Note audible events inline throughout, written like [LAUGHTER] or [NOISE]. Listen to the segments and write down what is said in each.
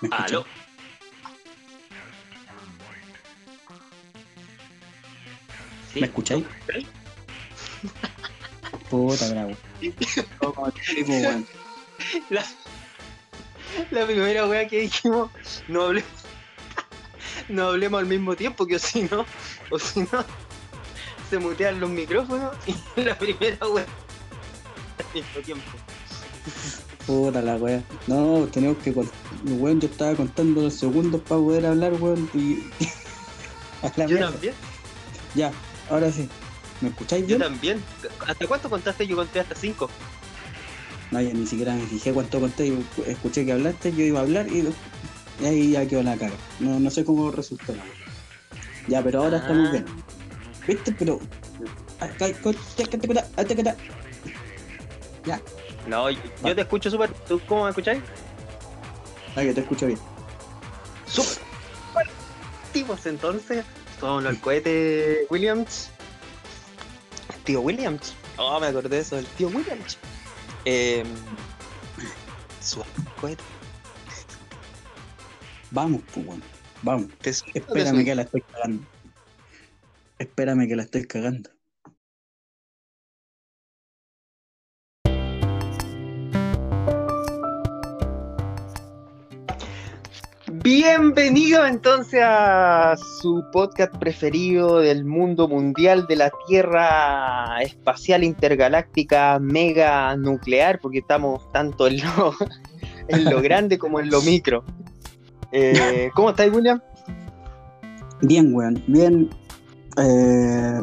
¿Me escucháis? [LAUGHS] Aló. ¿Sí? ¿Me escucháis? Puta bravo. La, la primera wea que dijimos, no hablemos, no hablemos al mismo tiempo, que o si no, o si no, se mutean los micrófonos y [LAUGHS] la primera wea al mismo tiempo. Puta la wea. No, tenemos que. cont- Weón, yo estaba contando los segundos para poder hablar, weón. Y. [LAUGHS] A la Yo también, Ya, ahora sí. ¿Me escucháis yo bien? también. ¿Hasta cuánto contaste? Yo conté hasta cinco. No, ya ni siquiera me fijé cuánto conté. Yo escuché que hablaste, yo iba a hablar y, y ahí ya quedó la cara. No, no sé cómo resultó. Ya, pero ahora estamos Ah. bien. ¿Viste? Pero. Ya, No, yo, yo te escucho súper. ¿Tú cómo me escucháis? ah, que te escucho bien. Súper. Tipos, entonces, tomamos el cohete Williams. Tío Williams. Oh, me acordé de eso, el tío Williams. Eh, su cohete. Vamos, pues. Vamos. Espérame que la estoy cagando. Espérame que la estoy cagando. Bienvenido entonces a su podcast preferido del mundo mundial, de la Tierra espacial intergaláctica mega nuclear, porque estamos tanto en lo, [LAUGHS] en lo grande como en lo micro. Eh, ¿Cómo estáis, William? Bien, weón. Bien. Eh,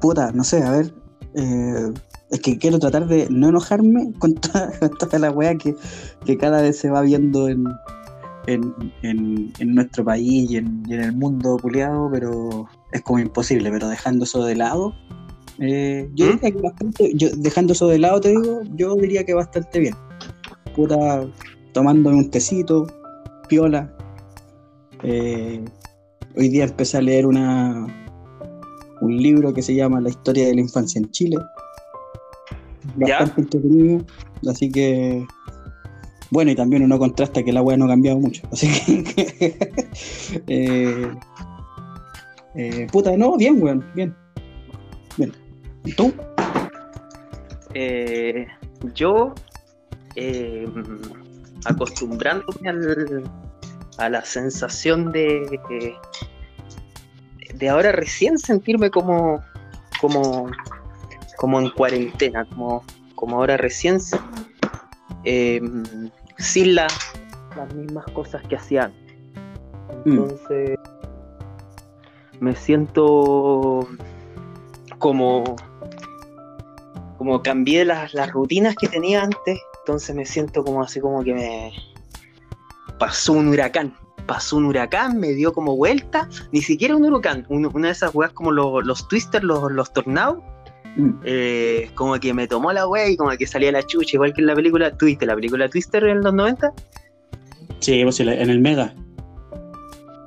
puta, no sé, a ver. eh, es que quiero tratar de no enojarme con toda, [LAUGHS] toda la weá que, que cada vez se va viendo en, en, en- en nuestro país y en, y en el mundo puliado, pero es como imposible. Pero dejando eso de lado, eh, yo ¿Mm? diría que bastante. Yo, dejando eso de lado, te digo, yo diría que bastante bien. Puta, tomándome un tecito, piola. Eh, hoy día empecé a leer una, un libro que se llama La historia de la infancia en Chile. Ya. Bastante entretenido. Así que. Bueno, y también uno contrasta que la weá no ha cambiado mucho. [LAUGHS] Así que. eh, eh, puta, no, bien, weón, bien. Bien. ¿Y tú? Eh, yo, eh, acostumbrándome al- a la sensación de, de ahora recién sentirme como, como, como en cuarentena, como, como ahora recién eh, sin la- las mismas cosas que hacía antes. Mm. Entonces, me siento como como cambié las, las rutinas que tenía antes, entonces me siento como así como que me pasó un huracán. Pasó un huracán, me dio como vuelta, ni siquiera un huracán, un- una de esas weas como lo- los twisters, los, los tornados. [LAUGHS] eh, como que me tomó la wea y como que salía la chucha, igual que en la película, ¿tuviste la película Twister en los 90? Sí, pues en el Mega. [LAUGHS]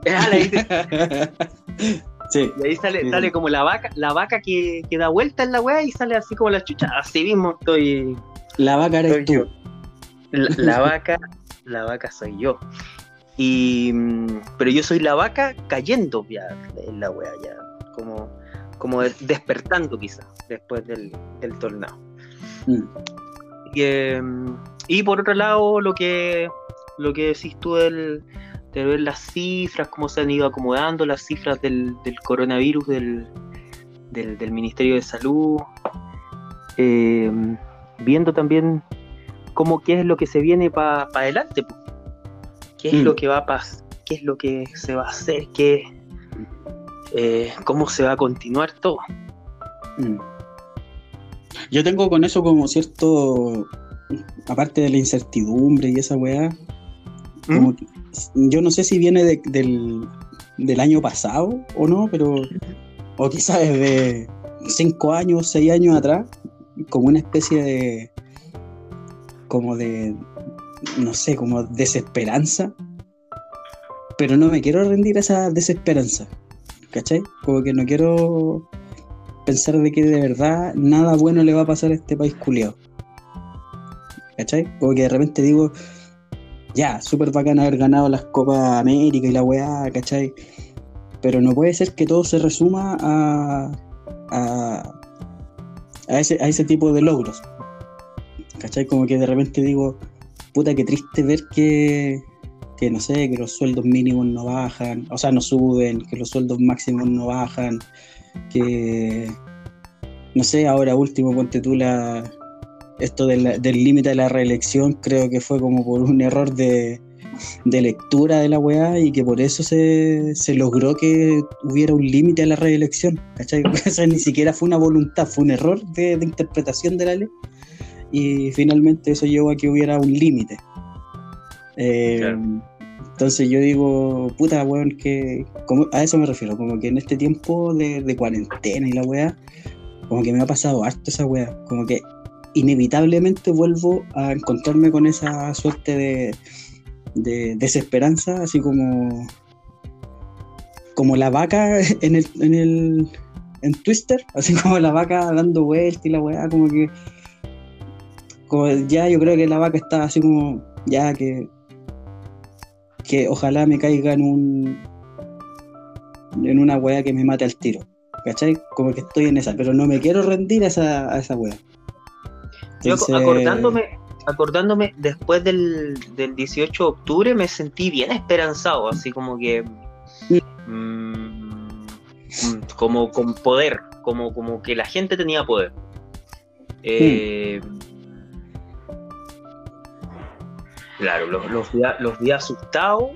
Ah, la viste. [LAUGHS] sí. Y ahí sale, Sí. sale como la vaca, la vaca que, que da vuelta en la wea y sale así como la chucha, así mismo estoy La vaca eres tú. yo. La, la vaca, la vaca soy yo. Y mm, pero yo soy la vaca cayendo ya en la wea ya, como, como de- despertando quizás después del, del tornado. Mm. Y, eh, y por otro lado, lo que lo que decís tú del, de ver las cifras, cómo se han ido acomodando las cifras del, del coronavirus del, del, del Ministerio de Salud, eh, viendo también cómo qué es lo que se viene para adelante, po. qué es Mm. lo que va a pasar, qué es lo que se va a hacer, qué, eh, cómo se va a continuar todo. Mm. Yo tengo con eso como cierto, aparte de la incertidumbre y esa weá, como que- yo no sé si viene de- del, del año pasado o no, pero, o quizás desde cinco años, seis años atrás, como una especie de, como de, no sé, como desesperanza, pero no me quiero rendir a esa desesperanza, ¿cachai? Como que no quiero pensar de que de verdad nada bueno le va a pasar a este país culiado. ¿Cachai? Como que de repente digo, ya, súper bacán haber ganado las Copas América y la weá, ¿cachai? Pero no puede ser que todo se resuma a, a, a, ese, a ese tipo de logros. ¿Cachai? Como que de repente digo, puta, qué triste ver que, que no sé, que los sueldos mínimos no bajan, o sea, no suben, que los sueldos máximos no bajan, que, no sé, ahora último, ponte tú la, esto del límite de la reelección, creo que fue como por un error de, de lectura de la weá y que por eso se, se logró que hubiera un límite a la reelección, ¿cachai? [LAUGHS] O ni siquiera fue una voluntad, fue un error de, de interpretación de la ley y finalmente eso llevó a que hubiera un límite. Eh, entonces yo digo, puta, weón, que como, a eso me refiero, como que en este tiempo de, cuarentena y la weá, como que me ha pasado harto esa weá, como que inevitablemente vuelvo a encontrarme con esa suerte de, de desesperanza, así como como la vaca [LAUGHS] en el, en el en Twister, así como la vaca dando vueltas y la weá, como que ya yo creo que la vaca está así como, ya que, que ojalá me caiga en un, en una weá que me mate al tiro, ¿cachai? Como que estoy en esa, pero no me quiero rendir a esa, a esa weá. Yo acordándome, acordándome después del, del 18 de octubre me sentí bien esperanzado, así como que mm. Mm, como con poder, como, como que la gente tenía poder. Eh, Claro, los, los, vi, los vi asustados.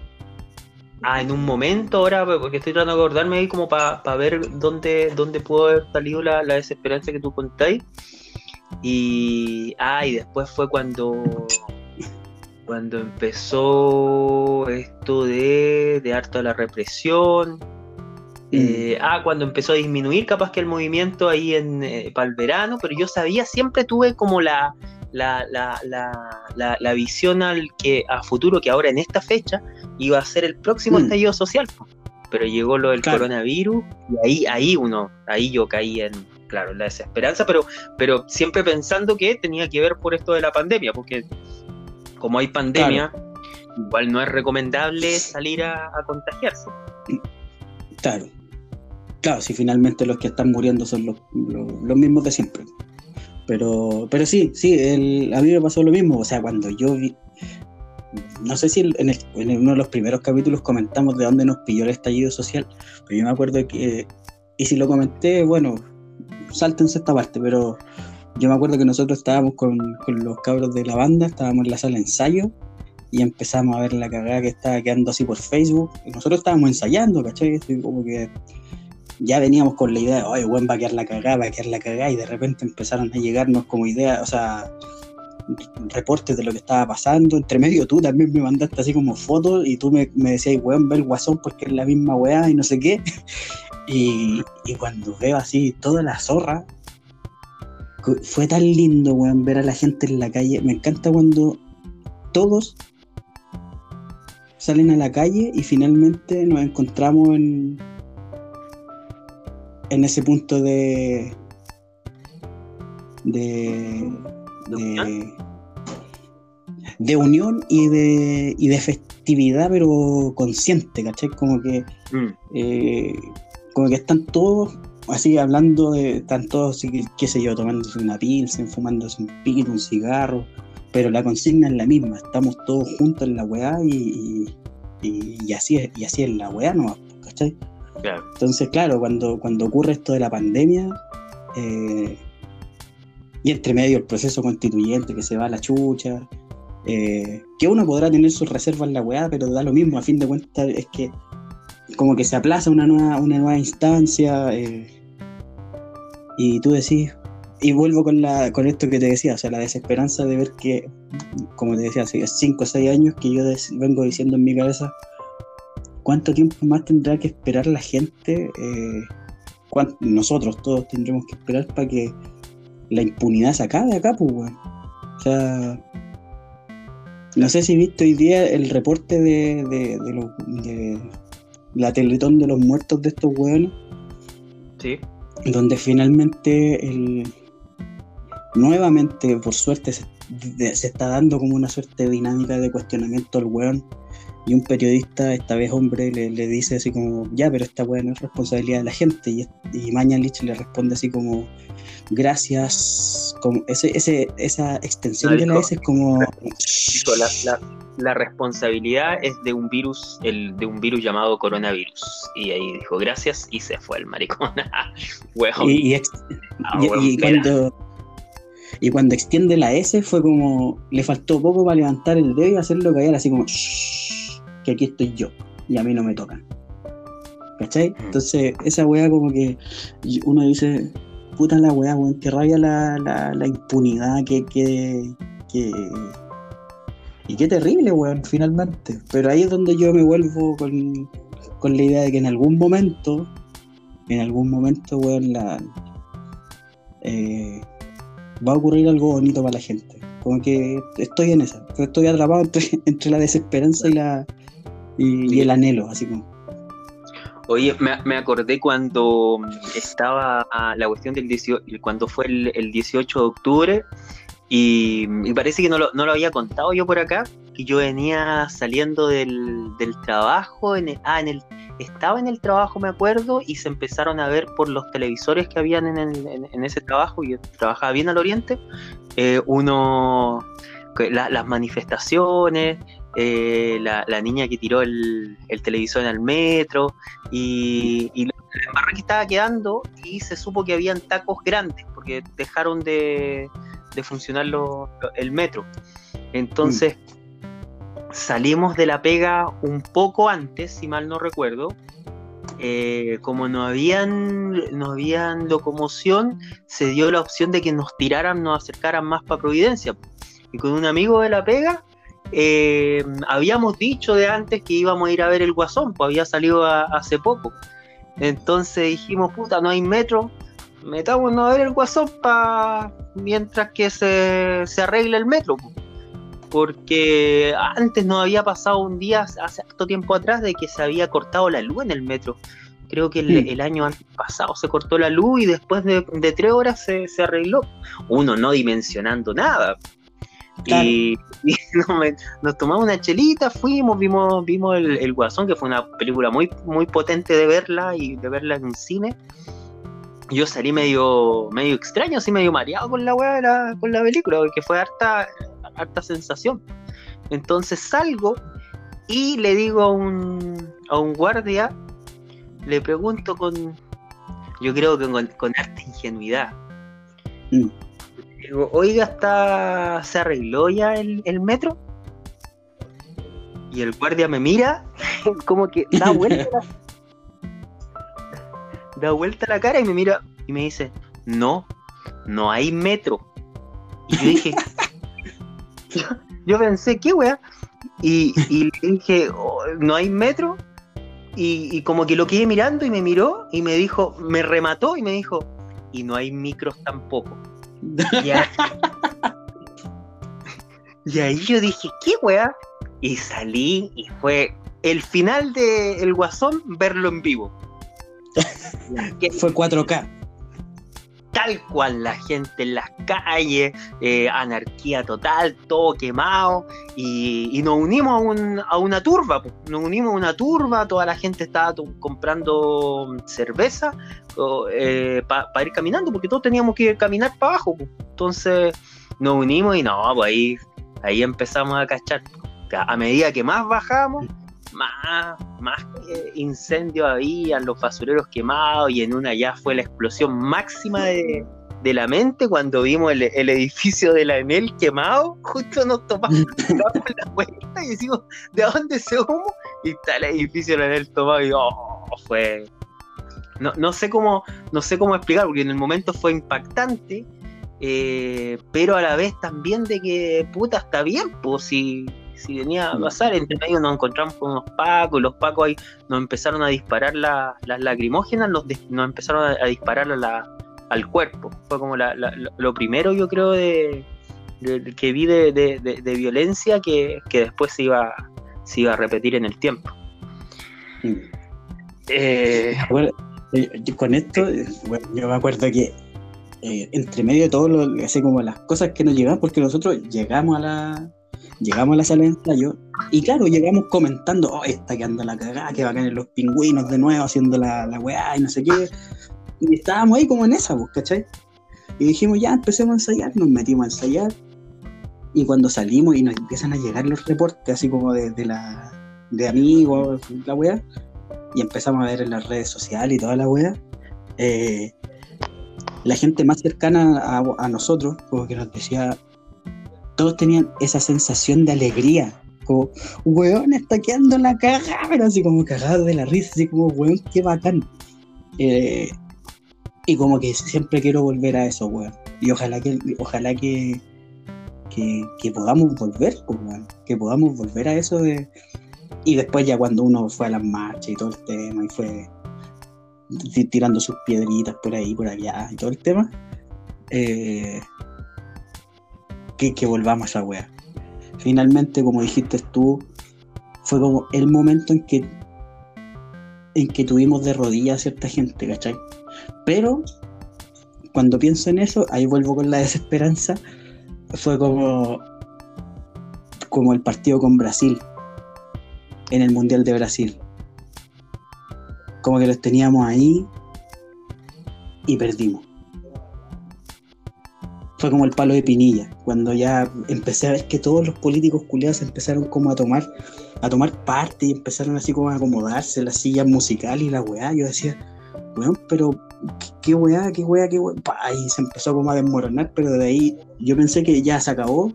Ah, en un momento ahora, porque estoy tratando de acordarme ahí como para ver dónde, dónde pudo haber salido la, la desesperanza que tú contáis. Y, ah, y después fue cuando, cuando empezó esto de, de harto la represión. Mm. Eh, ah, cuando empezó a disminuir capaz que el movimiento ahí en eh, para el verano, pero yo sabía, siempre tuve como la, la, la, la, la, visión al que a futuro, que ahora en esta fecha iba a ser el próximo mm. estallido social. Pero llegó lo del coronavirus y ahí, ahí uno, ahí yo caí en, claro, la desesperanza, pero, pero siempre pensando que tenía que ver por esto de la pandemia, porque como hay pandemia, igual no es recomendable salir a, contagiarse. Claro. Claro, si finalmente los que están muriendo son los, los mismos de siempre. Pero, pero sí, sí, el, a mí me pasó lo mismo. O sea, cuando yo vi, no sé si en, uno de los primeros capítulos comentamos de dónde nos pilló el estallido social, pero yo me acuerdo que, y si lo comenté, bueno, sáltense esta parte, pero yo me acuerdo que nosotros estábamos con, con los cabros de la banda, estábamos en la sala de ensayo y empezamos a ver la cagada que estaba quedando así por Facebook. Y nosotros estábamos ensayando, ¿cachai? Como que ya veníamos con la idea de, oye, buen va a quedar la cagada, va a quedar la cagada, y de repente empezaron a llegarnos como ideas, o sea, reportes de lo que estaba pasando. Entre medio tú también me mandaste así como fotos y tú me, me decías, weón, ve el guasón porque es la misma weá y no sé qué. [LAUGHS] Y, y cuando veo así toda la zorra, fue tan lindo, weón, ver a la gente en la calle. Me encanta cuando todos salen a la calle y finalmente nos encontramos en, en ese punto de de, de, unión y de, y de festividad, pero consciente, ¿cachai? Como que, mm. eh, como que están todos así hablando de, están todos, qué sé yo, tomándose una pilsen, fumándose un pito, un cigarro, pero la consigna es la misma, estamos todos juntos en la weá y, y, así, es, y así es la weá, ¿no? ¿cachai? Entonces, claro, cuando, cuando ocurre esto de la pandemia, eh, y entre medio el proceso constituyente que se va a la chucha, eh, que uno podrá tener sus reservas en la weá, pero da lo mismo, a fin de cuentas es que como que se aplaza una nueva, una nueva instancia, eh, y tú decís, y vuelvo con, la, con esto que te decía, o sea, la desesperanza de ver que, como te decía, hace 5 o 6 años que yo vengo diciendo en mi cabeza, ¿cuánto tiempo más tendrá que esperar la gente? Eh, nosotros todos tendremos que esperar para que la impunidad se acabe acá, pues, weón. O sea, no sé si viste hoy día el reporte de, de, la Teletón de los muertos de estos weones. Sí. Donde finalmente el, nuevamente, por suerte, se está dando como una suerte de dinámica de cuestionamiento al weón. Y un periodista, esta vez hombre, le, dice así como, ya, pero esta weá no es responsabilidad de la gente. Y, y Mañalich le responde así como, gracias. Como ese, ese, esa extensión de la S es como. la, responsabilidad es de un virus, el, de un virus llamado coronavirus. Y ahí dijo, gracias, y se fue el maricón. [LAUGHS] y, ah, y, cuando y cuando extiende la S fue como, le faltó poco para levantar el dedo y hacerlo caer así como, que aquí estoy yo y a mí no me tocan. ¿Cachai? Mm. Entonces, esa weá como que uno dice, puta la weá, weón, que rabia la, la, impunidad, que, que, que, Y qué terrible, weón, finalmente. Pero ahí es donde yo me vuelvo con, con la idea de que en algún momento, en algún momento, weón, la... Eh, va a ocurrir algo bonito para la gente. Como que estoy en esa, estoy atrapado entre, [LAUGHS] la desesperanza y la y, el anhelo, así como. Oye, me, acordé cuando estaba la cuestión del 18, cuando fue el, 18 de octubre, y, parece que no lo, no lo, había contado yo por acá, que yo venía saliendo del, del trabajo, en ah, en el, estaba en el trabajo, me acuerdo, y se empezaron a ver por los televisores que habían en, ese trabajo, y yo trabajaba bien al oriente, eh, uno, las manifestaciones, eh, la, niña que tiró el, televisor en el metro, y, y la que estaba quedando, y se supo que habían tacos grandes, porque dejaron de, funcionar el metro. Entonces, salimos de la pega un poco antes, si mal no recuerdo. Eh, como no habían, no habían locomoción, se dio la opción de que nos tiraran, nos acercaran más para Providencia. Y con un amigo de la pega, eh, habíamos dicho de antes que íbamos a ir a ver el Guasón, pues había salido hace poco. Entonces dijimos, puta, no hay metro, metámonos a ver el Guasón para mientras que se, se arregle el metro. Pues porque antes no había pasado un día, hace harto tiempo atrás, de que se había cortado la luz en el metro. Creo que el, año pasado se cortó la luz y después de, tres horas se, arregló. Uno no dimensionando nada. Y, [LAUGHS] nos tomamos una chelita, fuimos, vimos, vimos el, Guasón, que fue una película muy, muy potente de verla y de verla en cine. Yo salí medio, medio extraño, así medio mareado con la weá con la película, porque fue harta, harta sensación. Entonces salgo y le digo a un, a un guardia, le pregunto con, yo creo que con, harta ingenuidad. Digo, oiga, está, ¿se arregló ya el, el, metro? Y el guardia me mira, [LAUGHS] como que da [LAUGHS] vuelta, da vuelta la cara y me mira y me dice, no, no hay metro. Y yo dije, [LAUGHS] yo, pensé, ¿qué wea? Y, y dije, oh, ¿no hay metro? Y, como que lo quedé mirando y me miró y me dijo, me remató y me dijo, y no hay micros tampoco. Y, ahí yo dije, ¿qué wea? Y salí y fue el final de El Guasón verlo en vivo. fue 4K tal cual la gente en las calles, eh, anarquía total, todo quemado, y, nos unimos a, una turba, nos unimos a una turba, toda la gente estaba comprando cerveza eh, para ir caminando, porque todos teníamos que caminar para abajo, entonces nos unimos y no, pues ahí, ahí empezamos a cachar, a medida que más bajamos, más, más incendios había, los basureros quemados y en una ya fue la explosión máxima de, la mente cuando vimos el, edificio de la Enel quemado, justo nos tomamos [LAUGHS] la vuelta y decimos, ¿de dónde se humo? Y está el edificio de la Enel tomado y oh, fue... No, no, sé cómo, no sé cómo explicar, porque en el momento fue impactante, eh, pero a la vez también de que, puta, está bien, pues si si venía a pasar, entre medio nos encontramos con unos pacos, y los pacos ahí nos empezaron a disparar las lacrimógenas, nos, nos, empezaron a, disparar al cuerpo. Fue como lo primero, yo creo, de, que vi de, violencia que, después se iba, se iba a repetir en el tiempo. Eh, bueno, con esto, yo me acuerdo que eh, entre medio de todo, lo, así como las cosas que nos llegan, porque nosotros llegamos a la llegamos a la sala de ensayo y claro, llegamos comentando, oh, esta que anda la cagada, que a caer los pingüinos de nuevo haciendo la, la weá y no sé qué. Y estábamos ahí como en esa, pues, ¿cachai? Y dijimos, ya, empecemos a ensayar, nos metimos a ensayar. Y cuando salimos y nos empiezan a llegar los reportes, así como de, la, de amigos, la weá, y empezamos a ver en las redes sociales y toda la weá, eh, la gente más cercana a, nosotros, como que nos decía, todos tenían esa sensación de alegría, como, weón, está quedando la caja, pero así como cagado de la risa, así como, weón, qué bacán. Eh, y como que siempre quiero volver a eso, weón. Y ojalá que, ojalá que, que, podamos volver, pues, weón. Que podamos volver a eso de. Y después ya cuando uno fue a las marchas y todo el tema y fue tirando sus piedritas por ahí, por allá y todo el tema, eh, que, volvamos a esa wea. Finalmente, como dijiste tú, fue como el momento en que en que tuvimos de rodillas a cierta gente, ¿cachai? Pero cuando pienso en eso, ahí vuelvo con la desesperanza, fue como, como el partido con Brasil en el Mundial de Brasil como que los teníamos ahí y perdimos. Fue como el palo de Pinilla, cuando ya empecé a ver que todos los políticos culiados empezaron como a tomar, a tomar parte y empezaron así como a acomodarse la silla musical y la weá. Yo decía, weón, pero qué weá, qué weá, qué weá. Y se empezó como a desmoronar, pero de ahí yo pensé que ya se acabó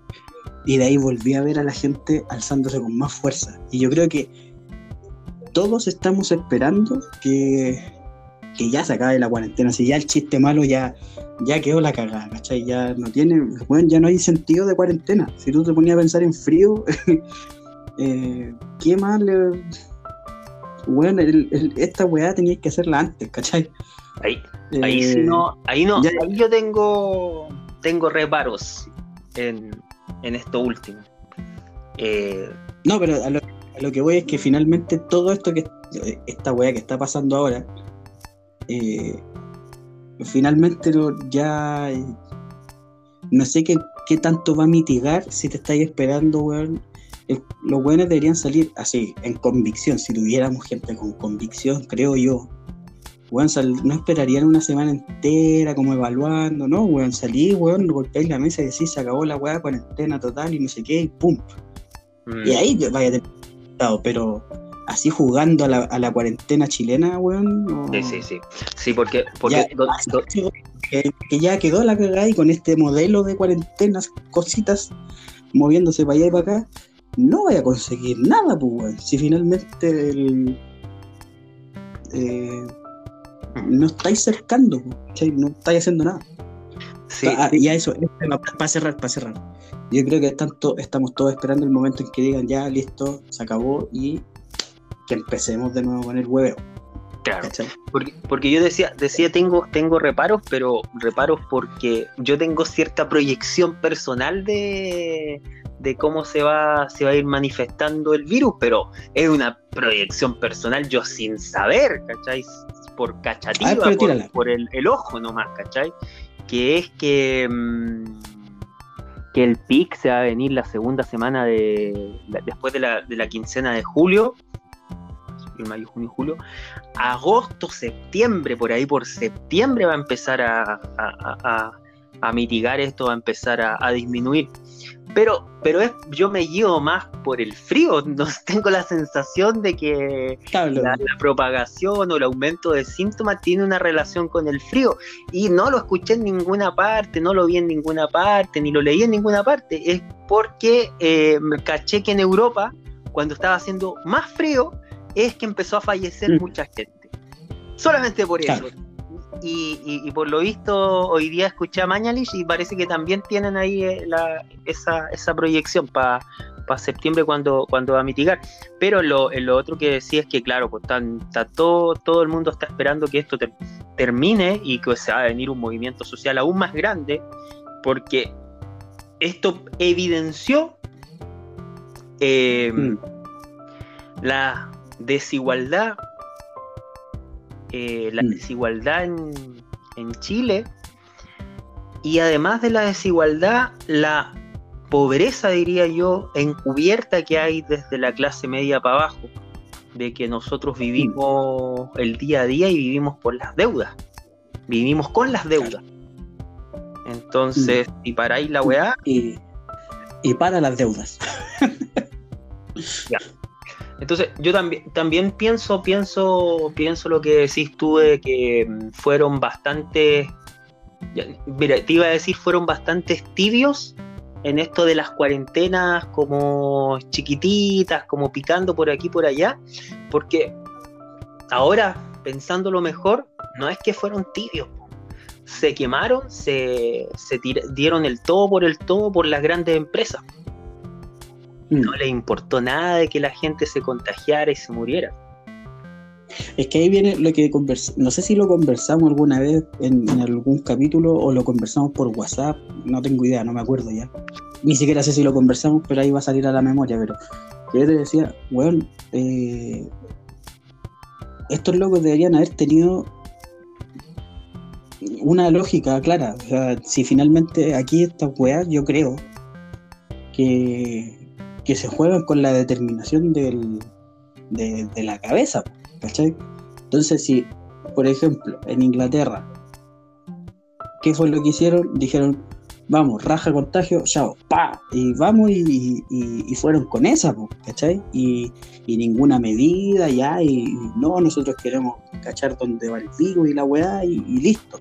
y de ahí volví a ver a la gente alzándose con más fuerza. Y yo creo que todos estamos esperando que, ya se acabe la cuarentena. Si ya el chiste malo ya, ya quedó la cagada, ¿cachai? Ya no tiene, bueno, ya no hay sentido de cuarentena. Si tú te ponías a pensar en frío, [LAUGHS] eh, ¿qué más le... Bueno, esta weá tenías que hacerla antes, ¿cachai? Ahí, ahí eh, no, ahí no, ahí yo tengo, tengo reparos en, en esto último. Eh, no, pero a lo, lo que voy es que finalmente todo esto que esta weá que está pasando ahora, eh, finalmente ya no sé qué, tanto va a mitigar si te estáis esperando, weón. los weones deberían salir así, en convicción. Si tuviéramos gente con convicción, creo yo. Weón, no esperarían una semana entera como evaluando, no, weón, salí, weón, golpeáis la mesa y decís, se acabó la weá, cuarentena total y no sé qué, y pum. Y mm. ahí vaya a tener pero así jugando a la, cuarentena chilena, weón. Sí, sí, sí. Sí, porque. porque que, ya quedó la cagada y con este modelo de cuarentenas, cositas, moviéndose para allá y para acá, no voy a conseguir nada, pues, weón. Si finalmente el, eh, no estáis cercando, no estáis haciendo nada. Sí. Ah, y a eso, para cerrar, para cerrar. Yo creo que tanto, estamos todos esperando el momento en que digan ya, listo, se acabó y que empecemos de nuevo con el hueveo. Claro, porque, porque, yo decía, decía tengo, tengo reparos, pero reparos porque yo tengo cierta proyección personal de, de cómo se va, se va a ir manifestando el virus, pero es una proyección personal yo sin saber, ¿cachai? Por cachativa, por, el, el, ojo nomás, ¿cachai? Que es que... Mm, que el pic se va a venir la segunda semana de después de la, de la quincena de julio, mayo, junio, julio, agosto, septiembre, por ahí por septiembre va a empezar a, a, mitigar esto, va a empezar a, disminuir. Pero, pero es, yo me llevo más por el frío, [LAUGHS] no tengo la sensación de que la, propagación o el aumento de síntomas tiene una relación con el frío. Y no lo escuché en ninguna parte, no lo vi en ninguna parte, ni lo leí en ninguna parte. Es porque eh, caché que en Europa, cuando estaba haciendo más frío, es que empezó a fallecer mm. mucha gente. Solamente por eso. Y, por lo visto hoy día escuché a Mañalich y parece que también tienen ahí eh, esa, proyección para septiembre cuando, cuando va a mitigar. Pero lo, lo otro que decía es que, claro, pues todo, todo el mundo está esperando que esto termine y que se va a venir un movimiento social aún más grande, porque esto evidenció eh, mm. la desigualdad eh, la mm. desigualdad en, Chile y además de la desigualdad, la pobreza, diría yo, encubierta que hay desde la clase media para abajo, de que nosotros vivimos el día a día y vivimos por las deudas, vivimos con las deudas. Entonces, y para ahí la weá. Y, y para las deudas. ya. Entonces, yo también, pienso, pienso, pienso lo que decís tú de que mm, fueron bastante. Mira, te iba a decir, fueron bastante tibios en esto de las cuarentenas como chiquititas, como picando por aquí por allá, porque ahora, pensándolo mejor, no es que fueron tibios, se quemaron, se, se dieron el todo por el todo por las grandes empresas. Mm. No les importó nada de que la gente se contagiara y se muriera. Es que ahí viene lo que conversamos, no sé si lo conversamos alguna vez en, algún capítulo o lo conversamos por WhatsApp, no tengo idea, no me acuerdo ya. Ni siquiera sé si lo conversamos, pero ahí va a salir a la memoria, pero yo te decía, bueno, eh, estos locos deberían haber tenido una lógica clara. O sea, si finalmente aquí estas weas, yo creo que, que se juegan con la determinación del, de, la cabeza. Entonces, si, por ejemplo, en Inglaterra, ¿qué fue lo que hicieron? Dijeron, vamos, raja contagio, chao, pa, y vamos y, fueron con esa, ¿cachai? Y, ninguna medida, ya, y, no, nosotros queremos cachar dónde va el virus y la weá, y, listo.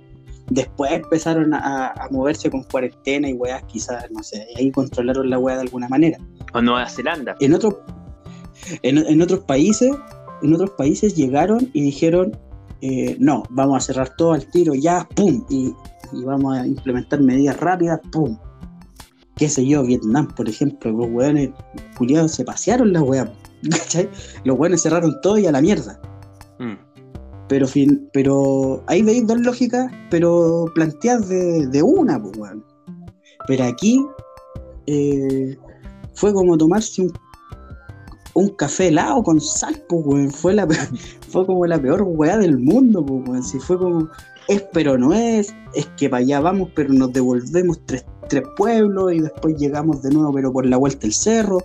Después empezaron a, moverse con cuarentena y weá, quizás, no sé, y ahí controlaron la weá de alguna manera. O Nueva Zelanda. En, otro, en otros países en otros países llegaron y dijeron, eh, no, vamos a cerrar todo al tiro, ya, pum, y, vamos a implementar medidas rápidas, pum. Qué sé yo, Vietnam, por ejemplo, los weones culiados se pasearon las weas, [LAUGHS] ¿cachai? Los weones cerraron todo y a la mierda. Mm. Pero, fin, pero ahí veis dos lógicas, pero planteadas de, una, pues, weón. Pero aquí eh, fue como tomarse un un café helado con sal, pues, weón. Fue, la, [LAUGHS] fue como la peor weá del mundo, pues, weón. Si fue como, es pero no es, es que para allá vamos, pero nos devolvemos tres, tres pueblos y después llegamos de nuevo, pero por la vuelta del cerro.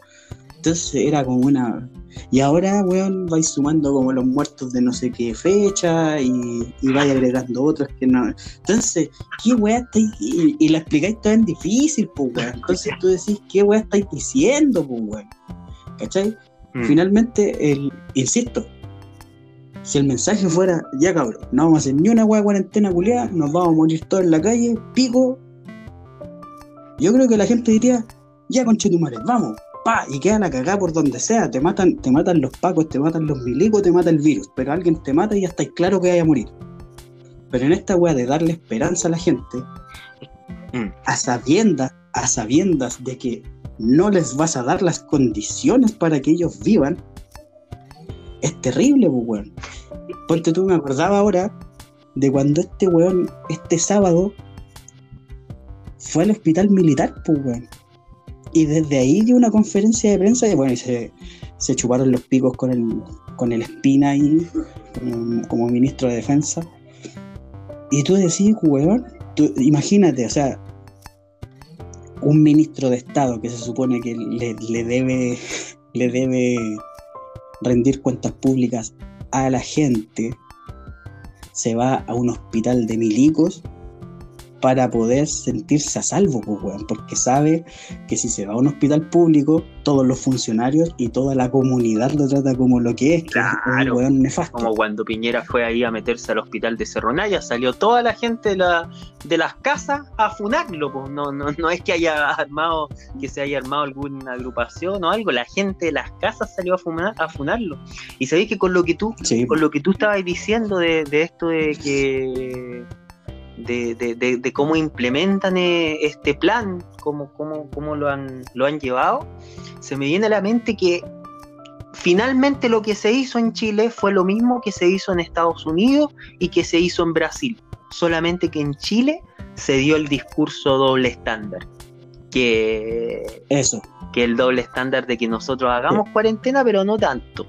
Entonces era como una. Y ahora, weón, vais sumando como los muertos de no sé qué fecha y, y vais agregando otros que no. Entonces, ¿qué weá estáis.? Y, y la explicáis tan difícil, pues, weón. Entonces tú decís, ¿qué weá estáis diciendo, pues, weón? ¿Cachai? Mm. Finalmente, el, insisto, si el mensaje fuera, ya cabrón, no vamos a hacer ni una de cuarentena culiada, nos vamos a morir todos en la calle, pico, yo creo que la gente diría, ya conchetumares, vamos, pa, y queda la cagada por donde sea, te matan, te matan los pacos, te matan los milicos, te mata el virus, pero alguien te mata y ya estáis claro que vaya a morir. Pero en esta weá de darle esperanza a la gente, mm. a sabiendas, a sabiendas de que no les vas a dar las condiciones para que ellos vivan, es terrible, pues, weón. Ponte tú, me acordaba ahora de cuando este weón, este sábado, fue al hospital militar, pues, weón. Y desde ahí dio una conferencia de prensa y bueno, y se, chuparon los picos con el, con el Espina ahí, como, ministro de defensa. Y tú decís, weón, imagínate, o sea, un ministro de Estado que se supone que le, debe, [LAUGHS] le debe rendir cuentas públicas a la gente, se va a un hospital de milicos para poder sentirse a salvo, pues, weón, porque sabe que si se va a un hospital público, todos los funcionarios y toda la comunidad lo trata como lo que es, claro, un nefasto. Como cuando Piñera fue ahí a meterse al hospital de Cerronaya, salió toda la gente de, la, de las casas a funarlo, pues. no, no, no es que haya armado, que se haya armado alguna agrupación o algo, la gente de las casas salió a, fumar, a funarlo. Y sabéis que con lo que tú, con lo que tú estabas diciendo de, de esto de que de, cómo implementan eh, este plan, cómo, cómo, cómo lo, han, lo han llevado, se me viene a la mente que finalmente lo que se hizo en Chile fue lo mismo que se hizo en Estados Unidos y que se hizo en Brasil, solamente que en Chile se dio el discurso doble estándar. Que, Eso. que el doble estándar de que nosotros hagamos cuarentena, pero no tanto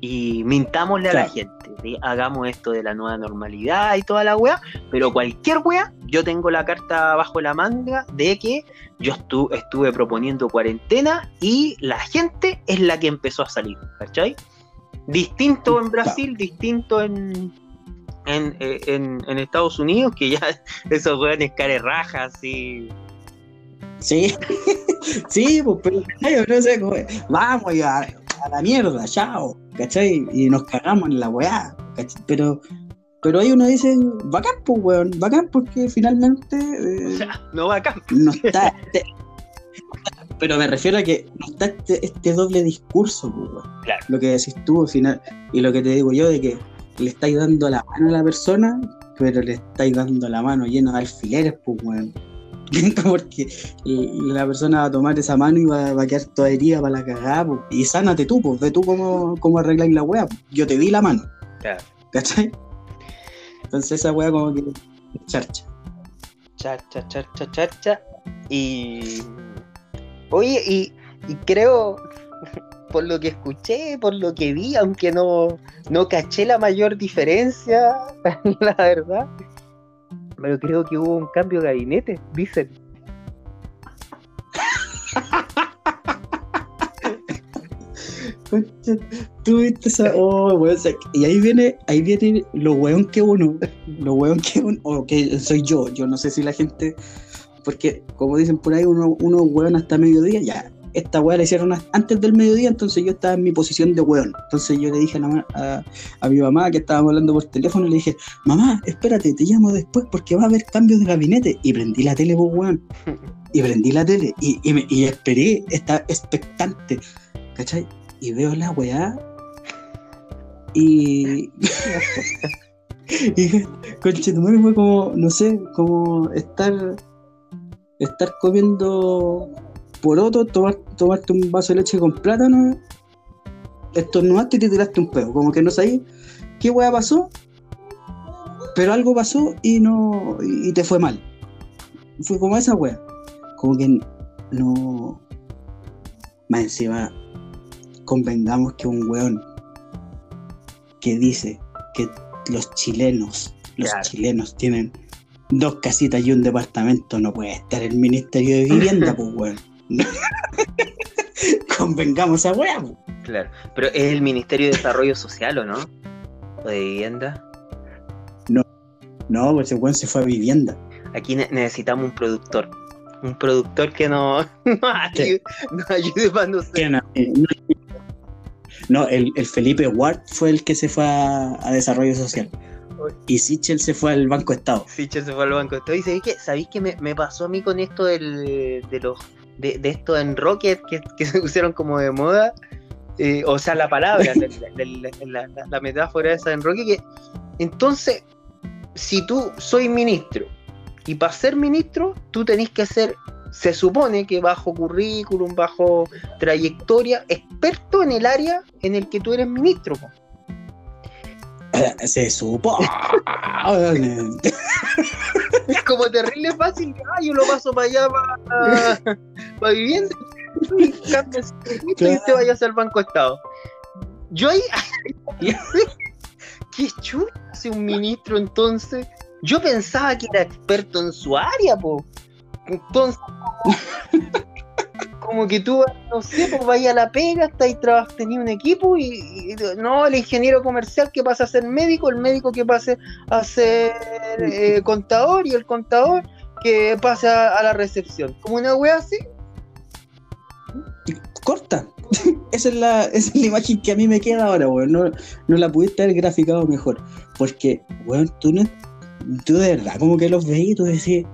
y mintámosle a la gente, hagamos esto de la nueva normalidad y toda la weá, pero cualquier weá yo tengo la carta bajo la manga de que yo estuve proponiendo cuarentena y la gente es la que empezó a salir, ¿cachai? Distinto en Brasil, distinto en, en, eh, en, en, Estados Unidos, que ya [LAUGHS] esos weones care rajas y. Sí, [LAUGHS] sí, pues, pero no sé, cómo vamos a, a, la mierda, chao, ¿cachai? Y nos cagamos en la weá, ¿cachai? Pero, pero ahí uno dice, bacán, pues, weón, bacán, porque finalmente. Eh, o [LAUGHS] sea, no bacán. No está. Este, pero me refiero a que no está este, este doble discurso, pues, weón. Claro. Lo que decís tú al final, y lo que te digo yo de que le estáis dando la mano a la persona, pero le estáis dando la mano llena de alfileres, pues, weón. [LAUGHS] Porque la persona va a tomar esa mano y va, va a quedar toda herida para la cagada. Y sánate tú, pues, ve tú cómo, cómo arregláis la weá. Pues. Yo te di la mano. Claro. ¿Cachai? Entonces esa weá como que charcha. Charcha, charcha, charcha. Y. Oye, y, y creo, [LAUGHS] por lo que escuché, por lo que vi, aunque no, no caché la mayor diferencia, [LAUGHS] la verdad. Pero creo que hubo un cambio de gabinete, dicen. Tú viste esa. Oh, weón. Y ahí viene, ahí viene lo weón que uno. Lo weón que uno. O que soy yo. Yo no sé si la gente. Porque, como dicen por ahí, uno, uno weón hasta mediodía, ya esta weá la hicieron antes del mediodía, entonces yo estaba en mi posición de weón. Entonces yo le dije a, mi mamá que estábamos hablando por teléfono, le dije, mamá, espérate, te llamo después porque va a haber cambios de gabinete. Y prendí la tele, pues weón. Y prendí la tele y, me, esperé, estaba expectante, ¿cachai? Y veo la weá y... [LAUGHS] y conchetumare fue como, no sé, como estar estar comiendo por otro, tomar, tomarte un vaso de leche con plátano, estornudaste y te tiraste un pedo. Como que no sabías qué weá pasó, pero algo pasó y no y te fue mal. Fue como esa weá. Como que no. Más encima, convengamos que un weón que dice que los chilenos, los chilenos tienen dos casitas y un departamento, no puede estar el Ministerio de Vivienda, [LAUGHS] pues weón. [LAUGHS] Convengamos a weá. Claro, pero es el Ministerio de Desarrollo Social, ¿o no? ¿O de Vivienda? No, no, pues weón se fue a vivienda. Aquí necesitamos un productor. Un productor que no, [LAUGHS] no, ayude, no ayude para no ser. No, no el, el, Felipe Ward fue el que se fue a, a Desarrollo Social. Y Sichel se fue al Banco Estado. Sichel se fue al Banco Estado. Y ¿sabéis qué, ¿sabéis qué me, me, pasó a mí con esto del, de los de, de esto en Rocket que, que, se pusieron como de moda? Eh, o sea, la palabra, [LAUGHS] de, la, la, la, metáfora esa en Rocket, que entonces, si tú soy ministro y para ser ministro, tú tenés que ser, se supone que bajo currículum, bajo trayectoria, experto en el área en el que tú eres ministro. Po. [COUGHS] Se supo. [LAUGHS] es como terrible fácil. Ah, yo lo paso para allá, para, para vivienda. Y cambias y te vayas al Banco Estado. Yo ahí. ¿Qué chulo hace un ministro entonces? Yo pensaba que era experto en su área, po. Entonces como que tú, no sé, pues vaya a la pega, ahí tenías un equipo y, no, el ingeniero comercial que pasa a ser médico, el médico que pase a ser eh, contador y el contador que pasa a, la recepción. Como una wea así. Corta. [LAUGHS] esa, es la, esa es la imagen que a mí me queda ahora, weón. No, la pudiste haber graficado mejor. Porque, weón, tú no, tú de verdad como que los veis y tú decís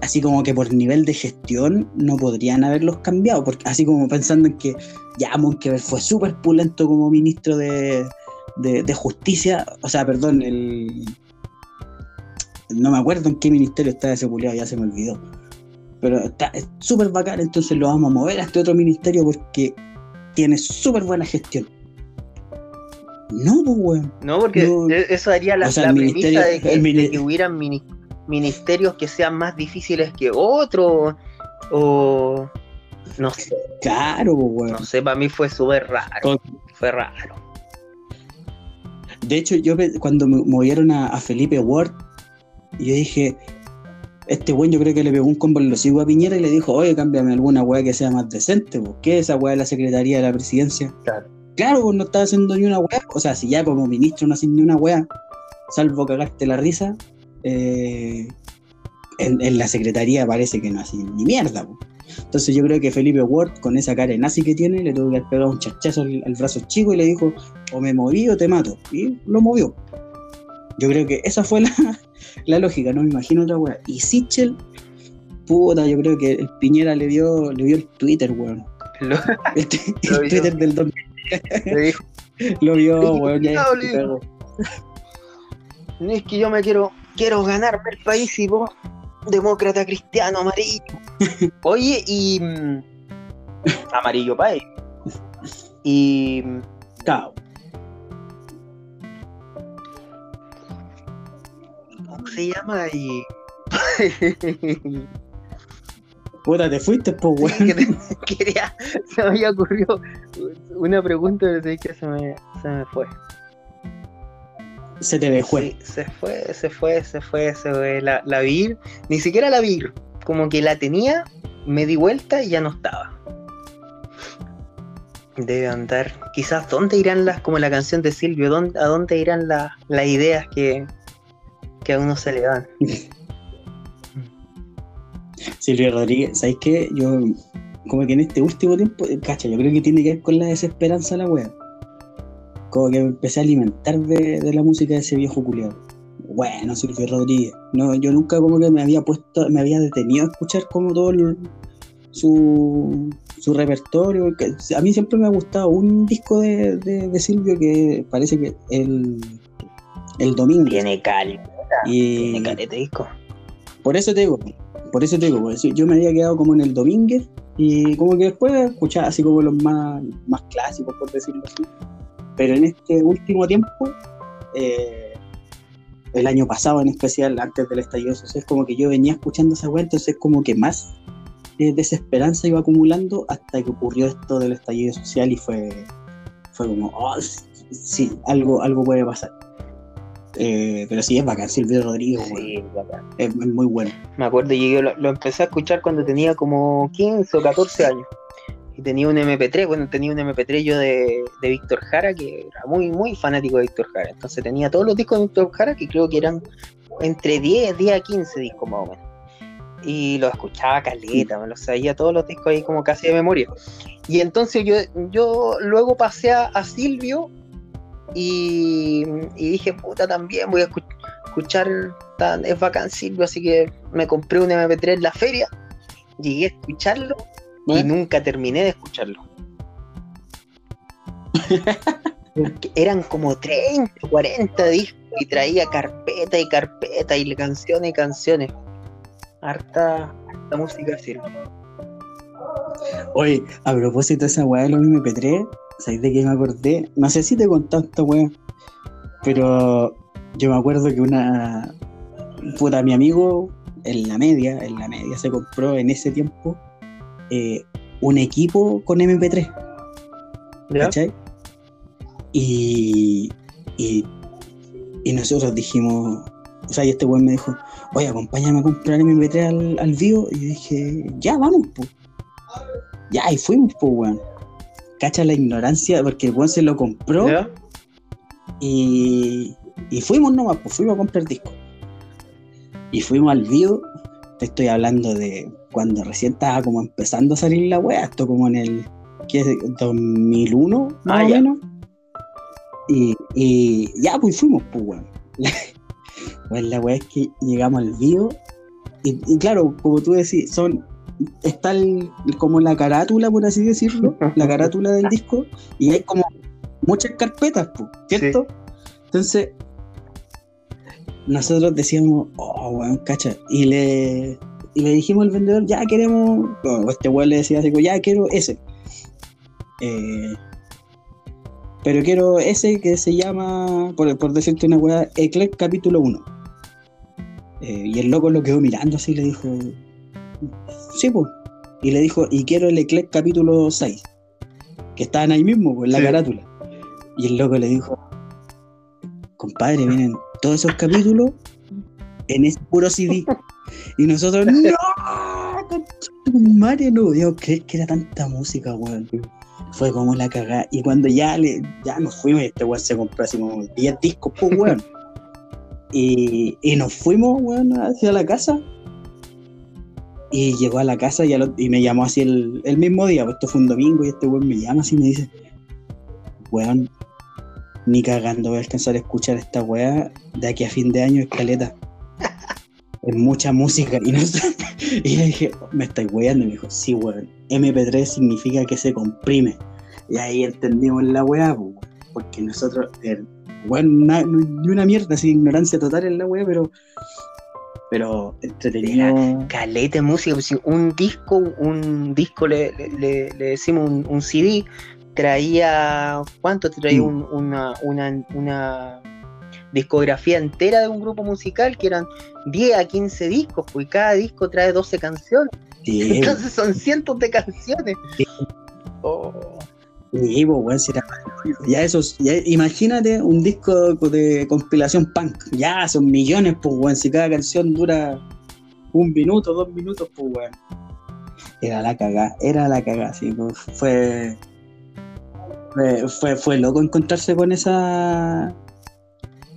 así como que por nivel de gestión no podrían haberlos cambiado, porque así como pensando en que ya Monkever fue súper pulento como ministro de, de, de, justicia, o sea, perdón, el no me acuerdo en qué ministerio está ese puleado, ya se me olvidó. Pero está súper bacán, entonces lo vamos a mover a este otro ministerio porque tiene súper buena gestión. No, pues, weón. No, porque no, eso haría la, o sea, la premisa de que, de que hubieran ministerios ministerios que sean más difíciles que otros o no sé. Claro, bueno. No sé, para mí fue súper raro. Fue raro. De hecho, yo cuando me movieron a, a Felipe Ward, yo dije, este weón yo creo que le pegó un combo en los higos a Piñera y le dijo, oye, cámbiame alguna weá que sea más decente, pues. ¿qué es esa weá de la Secretaría de la Presidencia? Claro. Claro, pues no estaba haciendo ni una weá. O sea, si ya como ministro no haces ni una weá, salvo cagarte la risa, eh, en, en la Secretaría parece que no hace ni mierda. Entonces yo creo que Felipe Ward, con esa cara de nazi que tiene, le tuvo que haber pegado un chachazo al, al brazo chico y le dijo, o me moví o te mato. Y lo movió. Yo creo que esa fue la, [LAUGHS] la lógica, no me imagino otra weá. Y Sichel, puta, yo creo que el Piñera le vio, le vio el Twitter, weón. Lo, El. [LAUGHS] Twitter del 2000. le dijo, [LAUGHS] Lo vio, weón. Ya, no es que yo me quiero, quiero ganarme el país y vos, demócrata cristiano amarillo. [LAUGHS] Oye, y mm, amarillo país. Y mm, Cao. ¿cómo se llama? Y [LAUGHS] Puta, te fuiste, weón. que te- [LAUGHS] quería, se me había ocurrido una pregunta, pero sé que se me, se me fue. Se te dejó. Sí, se fue, se fue, se fue, se fue. La, la vi, ni siquiera la vi. Como que la tenía, me di vuelta y ya no estaba. Debe andar. Quizás, ¿dónde irán las, como la canción de Silvio, ¿dónde, a dónde irán las las ideas que, que a uno se le dan? [LAUGHS] Silvio Rodríguez, ¿sabes qué? Yo, como que en este último tiempo, cacha, yo creo que tiene que ver con la desesperanza la wea. Como que me empecé a alimentar de, de la música de ese viejo culiado. Bueno, Silvio Rodríguez. No, yo nunca como que me había puesto, me había detenido a escuchar como todo el- su, su repertorio. que a mí siempre me ha gustado un disco de, de- de Silvio que parece que el, el domingo. Tiene cal, Y, tiene caleta disco. por eso te digo, por eso te digo, por eso yo me había quedado como en el Domínguez y como que después escuchaba así como los más, más clásicos, por decirlo así. Pero en este último tiempo, eh, el año pasado en especial, antes del estallido social, como que yo venía escuchando esa weá, entonces como que más eh, desesperanza iba acumulando hasta que ocurrió esto del estallido social y fue, fue como, oh, sí, algo, algo puede pasar. Eh, pero sí, es bacán, Silvio Rodríguez. Sí, bacán. es, es muy bueno. Me acuerdo, llegué, lo, lo empecé a escuchar cuando tenía como 15 o 14 años. Y tenía un MP3, bueno, tenía un MP3 yo de, de Víctor Jara, que era muy, muy fanático de Víctor Jara. Entonces tenía todos los discos de Víctor Jara, que creo que eran entre 10, 10 a 15 discos más o menos. Y los escuchaba caleta, me los sabía todos los discos ahí como casi de memoria. Y entonces yo, yo luego pasé a, a Silvio y, dije, puta, también voy a escu- escuchar, tan, es bacán Silvio, así que me compré un MP3 en la feria, llegué a escucharlo y Bueno, nunca terminé de escucharlo. [LAUGHS] Eran como 30, 40 discos y traía carpeta y carpeta y canciones y canciones. Harta, harta música sirve. Oye, a propósito de esa weá de los MP3, ¿sabes de qué me acordé? No sé si te conté esta weá, pero yo me acuerdo que una. Puta, mi amigo en la media, en la media se compró en ese tiempo eh, un equipo con MP3, ¿Ya? ¿cachai? Y, y, y nosotros dijimos, o sea, y este weón me dijo, oye, acompáñame a comprar MP3 al, al vivo. Y yo dije, ya, vamos, pues. Ya, y fuimos, pues, weón. Cacha la ignorancia, porque el weón se lo compró ¿Ya? y, y fuimos nomás, pues fuimos a comprar discos. Y fuimos al vivo, te estoy hablando de cuando recién estaba como empezando a salir la weá, esto como en el ¿qué es? 2001, más Ah, o ya. menos. Y, y ya, pues fuimos, pues weón. [LAUGHS] Pues la weá es que llegamos al vivo y, y claro, como tú decís, son está el- como la carátula, por así decirlo, la [LAUGHS] carátula del disco, y hay como muchas carpetas, pues, ¿cierto? Entonces, nosotros decíamos, oh, weón, cacha, y le, y le dijimos al vendedor, ya queremos, o este weón le decía así, ya quiero ese. Eh, pero quiero ese que se llama, por, por decirte una weá, Eclec capítulo 1. Eh, y el loco lo quedó mirando así y le dijo, sí, pues. Y le dijo, y quiero el Eclec capítulo 6. Que estaban ahí mismo, pues, en la Sí. carátula. Y el loco le dijo, compadre, miren, todos esos capítulos en ese puro CD. [LAUGHS] Y nosotros, [LAUGHS] ¡No! Mario, no Dios, ¿crees que era tanta música, weón? Fue como la cagada. Y cuando ya le, ya nos fuimos, este weón se compró así como 10 discos, pues weón. [LAUGHS] y, y nos fuimos, weón, hacia la casa. Y llegó a la casa y, y me llamó así el, el, mismo día, pues esto fue un domingo y este weón me llama así y me dice, weón, ni cagando voy a alcanzar a escuchar esta weá de aquí a fin de año, escaleta. Es mucha música. Y, no, y le dije, me estáis weando. Y me dijo, sí, weón. MP3 significa que se comprime. Y ahí entendimos la weá, porque nosotros, eh, weón, ni una mierda, así, ignorancia total en la weá, pero pero entretenido. Calete música, pues, un disco, un disco le, le, le decimos un, un, CD, traía, ¿cuánto traía mm. una, una, una, discografía entera de un grupo musical que eran 10 a 15 discos, pues cada disco trae 12 canciones. Entonces son cientos de canciones. Oh. Pues, ya esos, ya, imagínate un disco de compilación punk, ya son millones, pues weón, si cada canción dura un minuto, dos minutos, pues weón. Era la cagada, era la cagada, sí, pues, fue, fue, fue, loco encontrarse con esa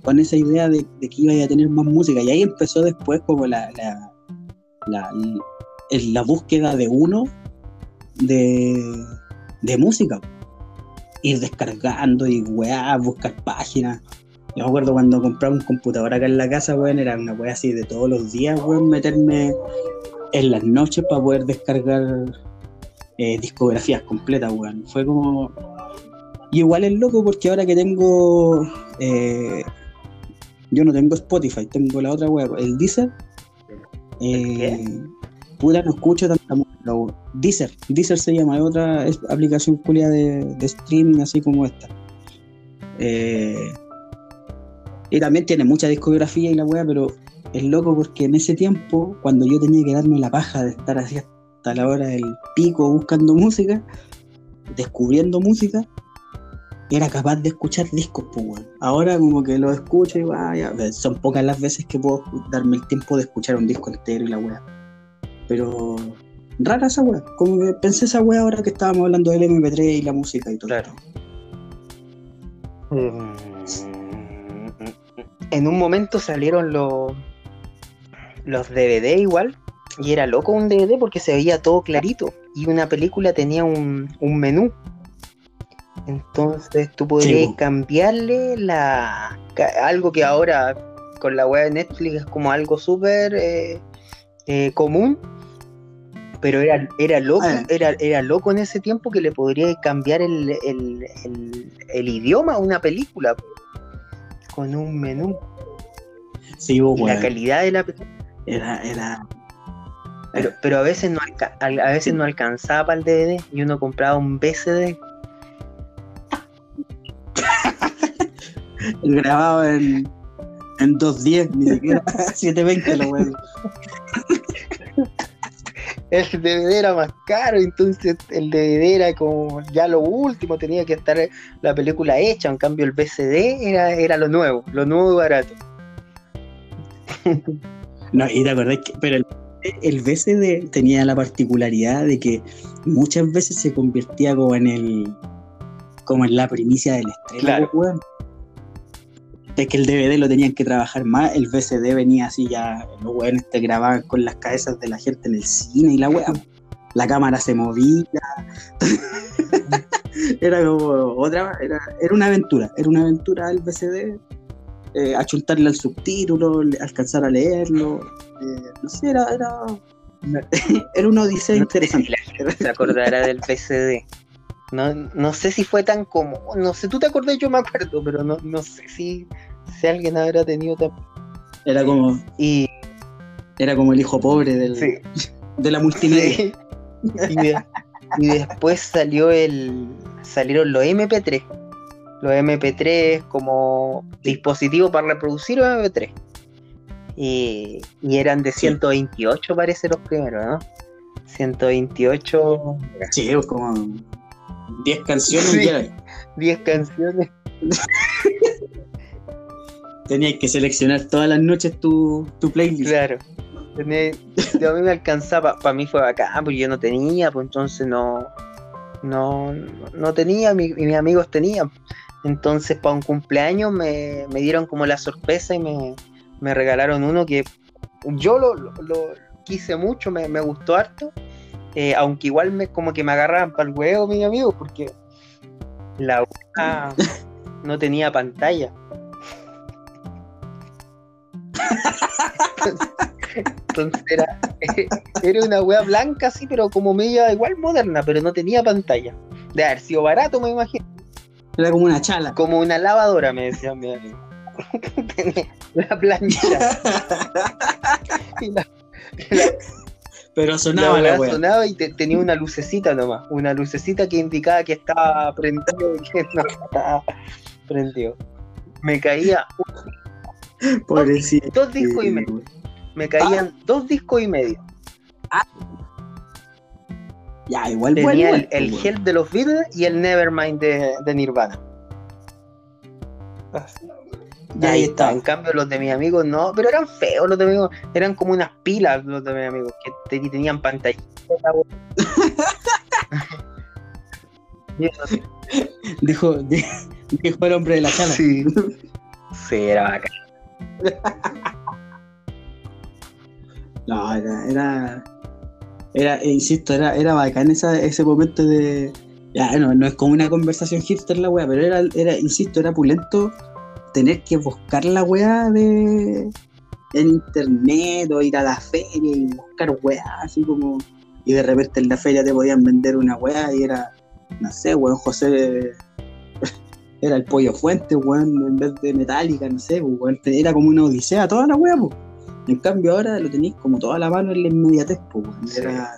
con esa idea de, que iba a tener más música. Y ahí empezó después como la, la, la, búsqueda de uno de, de música. Ir descargando y weá, buscar páginas. Yo me acuerdo cuando compraba un computador acá en la casa, weón, era una weá así de todos los días, weón, meterme en las noches para poder descargar eh, discografías completas, weón. Fue como. Y igual es loco porque ahora que tengo eh, yo no tengo Spotify, tengo la otra web, el Deezer. Eh, puta, no escucho tanta música. Deezer, Deezer se llama, es otra aplicación culia de, streaming así como esta. Eh, y también tiene mucha discografía y la web, pero es loco porque en ese tiempo, cuando yo tenía que darme la paja de estar así hasta la hora del pico buscando música, descubriendo música, era capaz de escuchar discos, pues, Ahora como que lo escucho y vaya, son pocas las veces que puedo darme el tiempo de escuchar un disco entero y la weá. Pero rara esa weá, como que pensé esa weá ahora que estábamos hablando del MP3 y la música y todo. Claro. Mm. En un momento salieron los los DVD igual, y era loco un DVD porque se veía todo clarito, y una película tenía un, un menú entonces tú podrías cambiarle la algo que ahora con la web de Netflix es como algo súper eh, eh, común, pero era, era loco, ah. era, era loco en ese tiempo que le podría cambiar el, idioma a una película con un menú. Sí, la calidad de la película. Era, era. Pero, pero a veces no a veces no alcanzaba para el DVD y uno compraba un BCD grabado en, en 2.10, ni siquiera [LAUGHS] 7.20 lo bueno. El DVD era más caro, entonces el DVD era como ya lo último, tenía que estar la película hecha, en cambio el VCD era, era lo nuevo, lo nuevo y barato. No, y te acordás que, pero el, el VCD tenía la particularidad de que muchas veces se convertía como en el como en la primicia del estreno. Claro. Es que el DVD lo tenían que trabajar más, el VCD venía así ya, los weones te grababan con las cabezas de la gente en el cine y la weá. La cámara se movía. [LAUGHS] era como otra, era, era una aventura, era una aventura el VCD. Eh, achuntarle al subtítulo, alcanzar a leerlo. Eh, no sé, era, era, [LAUGHS] era una odisea interesante. Se acordará del VCD. No, no sé si fue tan común, no sé, tú te acordás, yo me acuerdo, pero no, no sé si, si alguien habrá tenido tan... Era como... Y... Era como el hijo pobre del, de la multimedia. Y, después salió el salieron los MP3. Los MP3 como dispositivo para reproducir los MP3. Y, y eran de 128 parece los primeros, ¿no? 128. Sí, como 10 canciones 10 canciones. Tenías que seleccionar todas las noches tu, tu playlist. Claro. Tenía- a mí me alcanzaba, para mí fue bacán, pues yo no tenía, pues entonces no, no, no tenía, mi- y mis amigos tenían. Entonces para un cumpleaños me, me dieron como la sorpresa y me, me regalaron uno que yo lo, lo- lo quise mucho, me, me gustó harto, eh, aunque igual me como que me agarraban para el huevo mis amigos, porque la weá [LAUGHS] no tenía pantalla. Entonces era, era una wea blanca así, pero como media igual moderna, pero no tenía pantalla. De haber sido barato, me imagino. Era como una chala. Como una lavadora, me decían mi amigo. [LAUGHS] Tenía la plancha. [LAUGHS] y la, la- Pero la sonaba la, weá wea. sonaba y te- tenía una lucecita nomás. Una lucecita que indicaba que estaba prendido y que no estaba prendido. Me caía [LAUGHS] Pobrecito. dos discos y medio. Me caían dos discos y medio. Ya, igual Tenía bueno. el, igual, el pues, Help de los Beatles y el Nevermind de, de Nirvana. Así. Ya ahí está. En cambio, los de mis amigos no, pero eran feos los de mis amigos. Eran como unas pilas los de mis amigos que te- tenían pantalla. [LAUGHS] Dijo, dijo el hombre de la. Sí. Sí, era bacán. No, era, era, era, eh, insisto, era, era bacán esa, ese momento de, ya, no, no es como una conversación hipster la wea, pero era, era, insisto, era pulento tener que buscar la wea de, en internet o ir a la feria y buscar weas, así como, y de repente en la feria te podían vender una wea y era, no sé, weón, José, [LAUGHS] era el pollo fuente, weón, en vez de metálica, no sé, pues, weón, era como una odisea toda la wea, pues. En cambio ahora lo tenéis como toda la mano en la inmediatez, pues, weón. Era,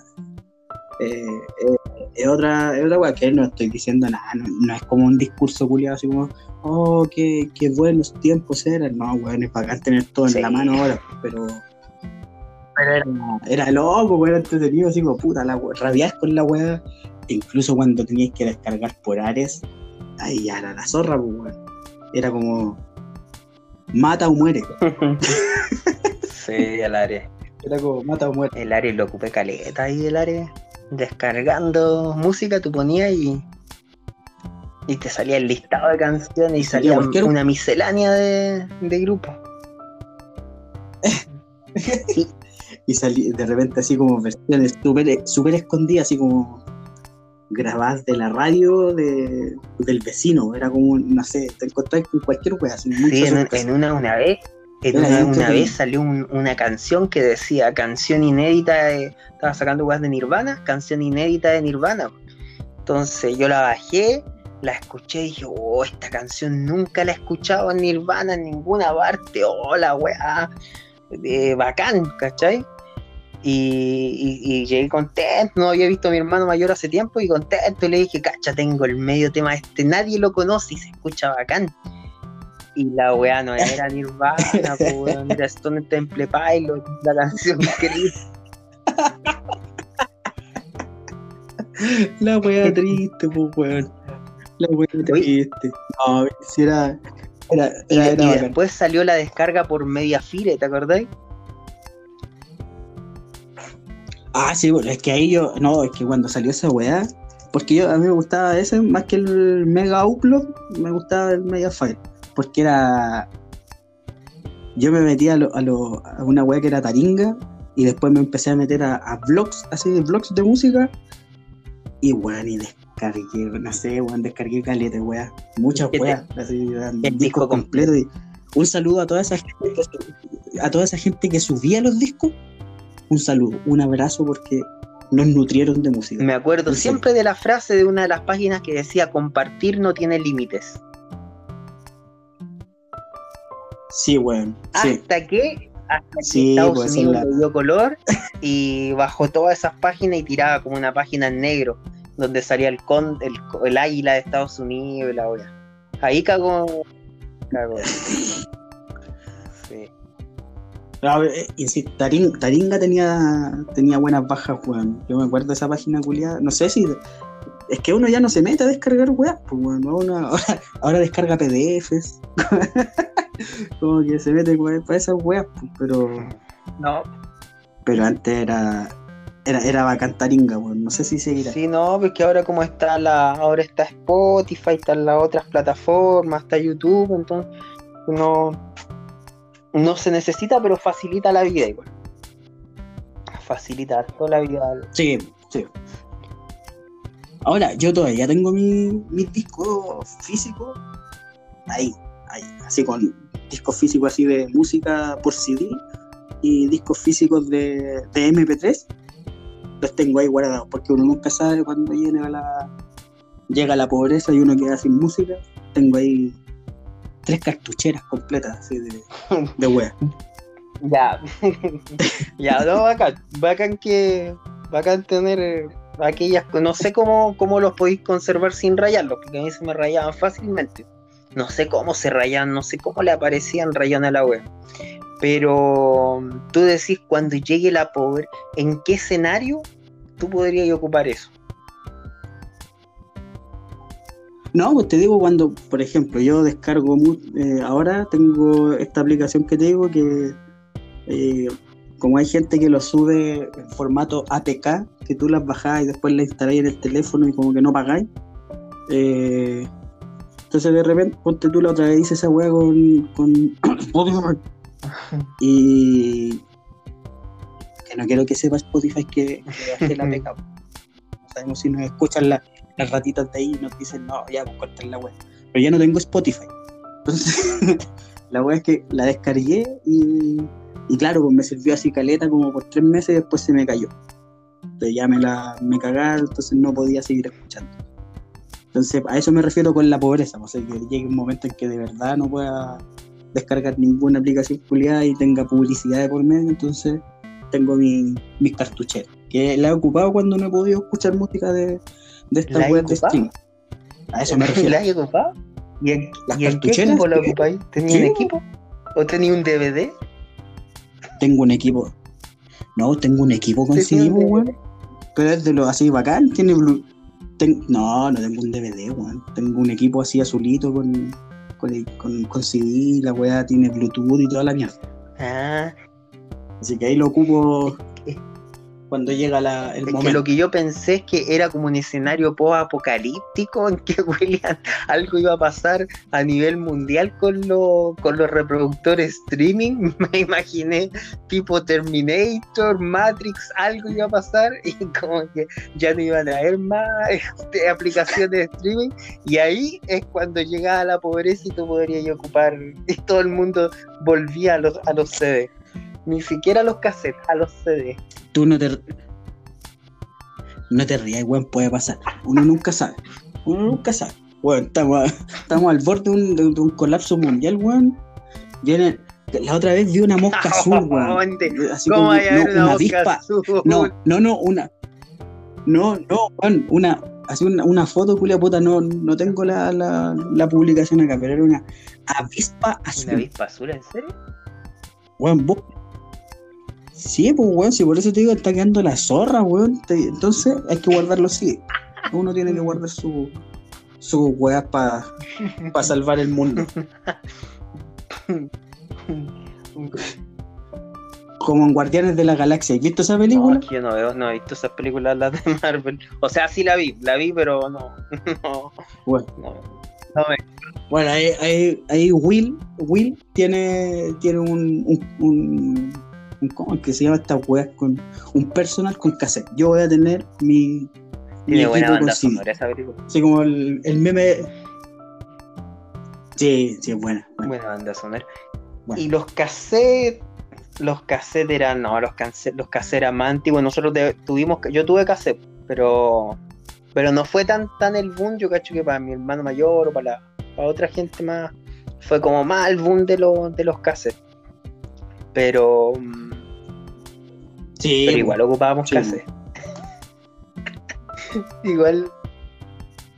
eh, eh, es otra, es otra weá que no estoy diciendo nada, no, no es como un discurso culiado así como, oh, qué, qué buenos tiempos eran. No, weón, es bacán tener todo Sí. en la mano ahora, pero, pero era, era loco, weón, era entretenido, así como, puta, la rabiar con la weá, e incluso cuando teníais que descargar por Ares, ahí ya era la zorra, pues, weón. Era como, mata o muere. [LAUGHS] [LAUGHS] sí, el área. Era como, mata o muere. El área lo ocupé caleta ahí el área. Descargando música, tú ponías y. Y te salía el listado de canciones y salía cualquier- una miscelánea de, de grupos. [LAUGHS] y salí de repente así como versiones súper súper escondidas, así como grabadas de la radio de, del vecino. Era como, no sé, te encontrás con cualquier wea, así Sí, en, en una, una vez. En una, vez salió un- una canción que decía canción inédita de, estaba sacando weas de Nirvana, canción inédita de Nirvana. Entonces yo la bajé, la escuché y dije, oh, esta canción nunca la he escuchado en Nirvana en ninguna parte, oh, la weá, eh, bacán, ¿cachai? Y, y- y llegué contento, no había visto a mi hermano mayor hace tiempo y contento, y le dije, cacha, tengo el medio tema este, nadie lo conoce y se escucha bacán. Y la weá no era Nirvana, weón, era Stone Temple Pilot, la canción increíble. La wea triste, pues weón. La wea triste. No, si era. Era, era, y después salió la descarga por media file, ¿te acordáis? Ah, sí, bueno, es que ahí yo. No, es que cuando salió esa weá. Porque yo, a mí me gustaba ese más que el Mega Upload, me gustaba el Media File. Porque era. Yo me metía a, lo- a, lo- a una weá que era Taringa. Y después me empecé a meter a, a vlogs, así de vlogs de música. Y weón, y descargué, no sé, weón, descargué caleta, weá. Muchas El- weas, así, weón, el discos disco completos. Y un saludo a toda esa gente que, a toda esa gente que subía los discos. Un saludo, un abrazo porque nos nutrieron de música. Me acuerdo siempre de la frase de una de las páginas que decía compartir no tiene límites. Sí, weón. Sí. Hasta que, hasta que Sí, Estados pues, Unidos la- le dio color y bajó todas esas páginas y tiraba como una página en negro donde salía el con el, el águila de Estados Unidos y la wea. Ahí cagó. cagó. [LAUGHS] Sí. A ver, eh, Taringa tenía, tenía buenas bajas, weón. Yo me acuerdo de esa página culiada. No sé si. Es que uno ya no se mete a descargar weas, pues, weón. Ahora, ahora descarga PDFs. [LAUGHS] como que se mete para esas weas, pues, pero. No. Pero antes era. Era, era bacán taringa, weón. No sé si seguirá. Sí, no, porque ahora como está la. Ahora está Spotify, están las otras plataformas, está YouTube, entonces no. No se necesita, pero facilita la vida igual. Facilita toda la vida. Sí, sí. Ahora, yo todavía tengo mi, mis discos físicos ahí, ahí, así con discos físicos así de música por CD y discos físicos de, de MP3. Los tengo ahí guardados porque uno nunca sabe cuando llega la, llega la pobreza y uno queda sin música. Tengo ahí tres cartucheras completas así de, de wea. [LAUGHS] Ya, [LAUGHS] ya, no, bacán, bacán que, bacán tener eh, aquellas, no sé cómo, cómo los podéis conservar sin rayarlos, porque a mí se me rayaban fácilmente. No sé cómo se rayaban, no sé cómo le aparecían rayando a la web. Pero tú decís, cuando llegue la pobre, ¿en qué escenario tú podrías ocupar eso? No, pues te digo cuando, por ejemplo, yo descargo, eh, ahora tengo esta aplicación que te digo que eh, como hay gente que lo sube en formato APK, que tú las bajás y después las instaláis en el teléfono y como que no pagáis. Eh, entonces de repente, ponte tú la otra vez, hice esa weá con, con [CLEARS THROAT] [LAUGHS] y que no quiero que sepa Spotify que, que bajé la APK. [LAUGHS] No sabemos si nos escuchan las ratitas de ahí y nos dicen, no, ya, pues cortar la web. Pero ya no tengo Spotify. Entonces, [LAUGHS] la web es que la descargué y y claro, pues me sirvió así caleta como por tres meses y después se me cayó. Entonces ya me la me cagaron, entonces no podía seguir escuchando. Entonces a eso me refiero con la pobreza, pues, o sea, que llegue un momento en que de verdad no pueda descargar ninguna aplicación publicada y tenga publicidad de por medio, entonces tengo mi, mis cartucheras, que la he ocupado cuando no he podido escuchar música de, de esta web de stream. A eso me [LAUGHS] refiero. ¿La he ocupado? ¿Y en, ¿y en qué equipo la ocupáis? ¿Tenía un equipo? ¿O tenía un DVD? tengo un equipo. No, tengo un equipo con CD, weón. Pero es de lo así bacán, tiene blue. No, no tengo un DVD, weón. Tengo un equipo así azulito con, con, con, con CD, la weá tiene Bluetooth y toda la mierda. Ah. Así que ahí lo ocupo cuando llega la, el es momento. Que lo que yo pensé es que era como un escenario post-apocalíptico en que [LAUGHS] William, algo iba a pasar a nivel mundial con, lo, con los reproductores streaming. [LAUGHS] Me imaginé tipo Terminator, Matrix, algo iba a pasar y como que ya no iban a haber más este, aplicaciones de streaming. Y ahí es cuando llegaba la pobreza y tú podrías ocupar y todo el mundo volvía a los, a los CD. Ni siquiera a los cassettes, a los CD tú no te. No te rías, weón, puede pasar. Uno nunca sabe. Uno nunca sabe. Weón, estamos, estamos al borde de un, de un colapso mundial, weón. Viene, la otra vez vi una mosca [LAUGHS] azul, weón. Así ¿Cómo como, no, una, una avispa. Azul? No, no, no, una. No, no, weón, una. Así una, una foto, culia puta, no, no tengo la, la, la, publicación acá, pero era una avispa azul. ¿Una avispa azul, en serio? Weón, vos Sí, pues, weón, si por eso te digo, está quedando la zorra, weón. entonces hay que guardarlo así. Uno tiene que guardar su, sus weas para pa [LAUGHS] salvar el mundo. Como en Guardianes de la Galaxia. ¿Has visto esa película? No, yo no veo, no he visto esas películas las de Marvel. O sea, sí la vi, la vi, pero no. [LAUGHS] no bueno. No, no me... Bueno, ahí, ahí, ahí, Will, Will tiene, tiene un, un, un ¿cómo es que se llama esta wea? Con un personal con cassette. Yo voy a tener mi. Tiene buena banda sonora esa película. Sí, como el, el meme. Sí, sí, es buena. Buena, banda sonora. Y los cassettes. Los cassettes eran. No, los cassettes, los cassettes eran más antiguos. Nosotros tuvimos. Yo tuve cassette, pero. Pero no fue tan, tan el boom, yo cacho que para mi hermano mayor o para, para otra gente más. Fue como más el boom de, los de los cassettes. Pero. Sí. Pero igual ocupábamos sí. [LAUGHS] igual.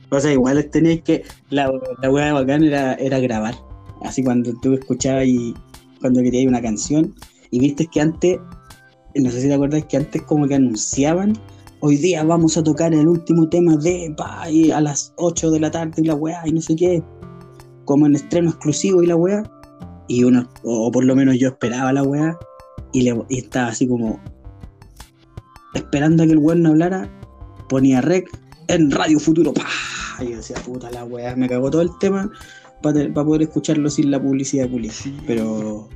O sea, igual tenías que. La, la hueá bacán era, era grabar. Así cuando tú escuchabas y. Cuando querías una canción. Y viste que antes. No sé si te acuerdas que antes como que anunciaban. Hoy día vamos a tocar el último tema de. Pa, y a las 8 de la tarde y la weá y no sé qué. Como en estreno exclusivo y la weá Y uno, o por lo menos yo esperaba la weá, y, le, y estaba así como esperando a que el weón no hablara, ponía rec en Radio Futuro. ¡pah! Y yo decía, puta la weá, me cagó todo el tema para poder escucharlo sin la publicidad de Pulis. Pero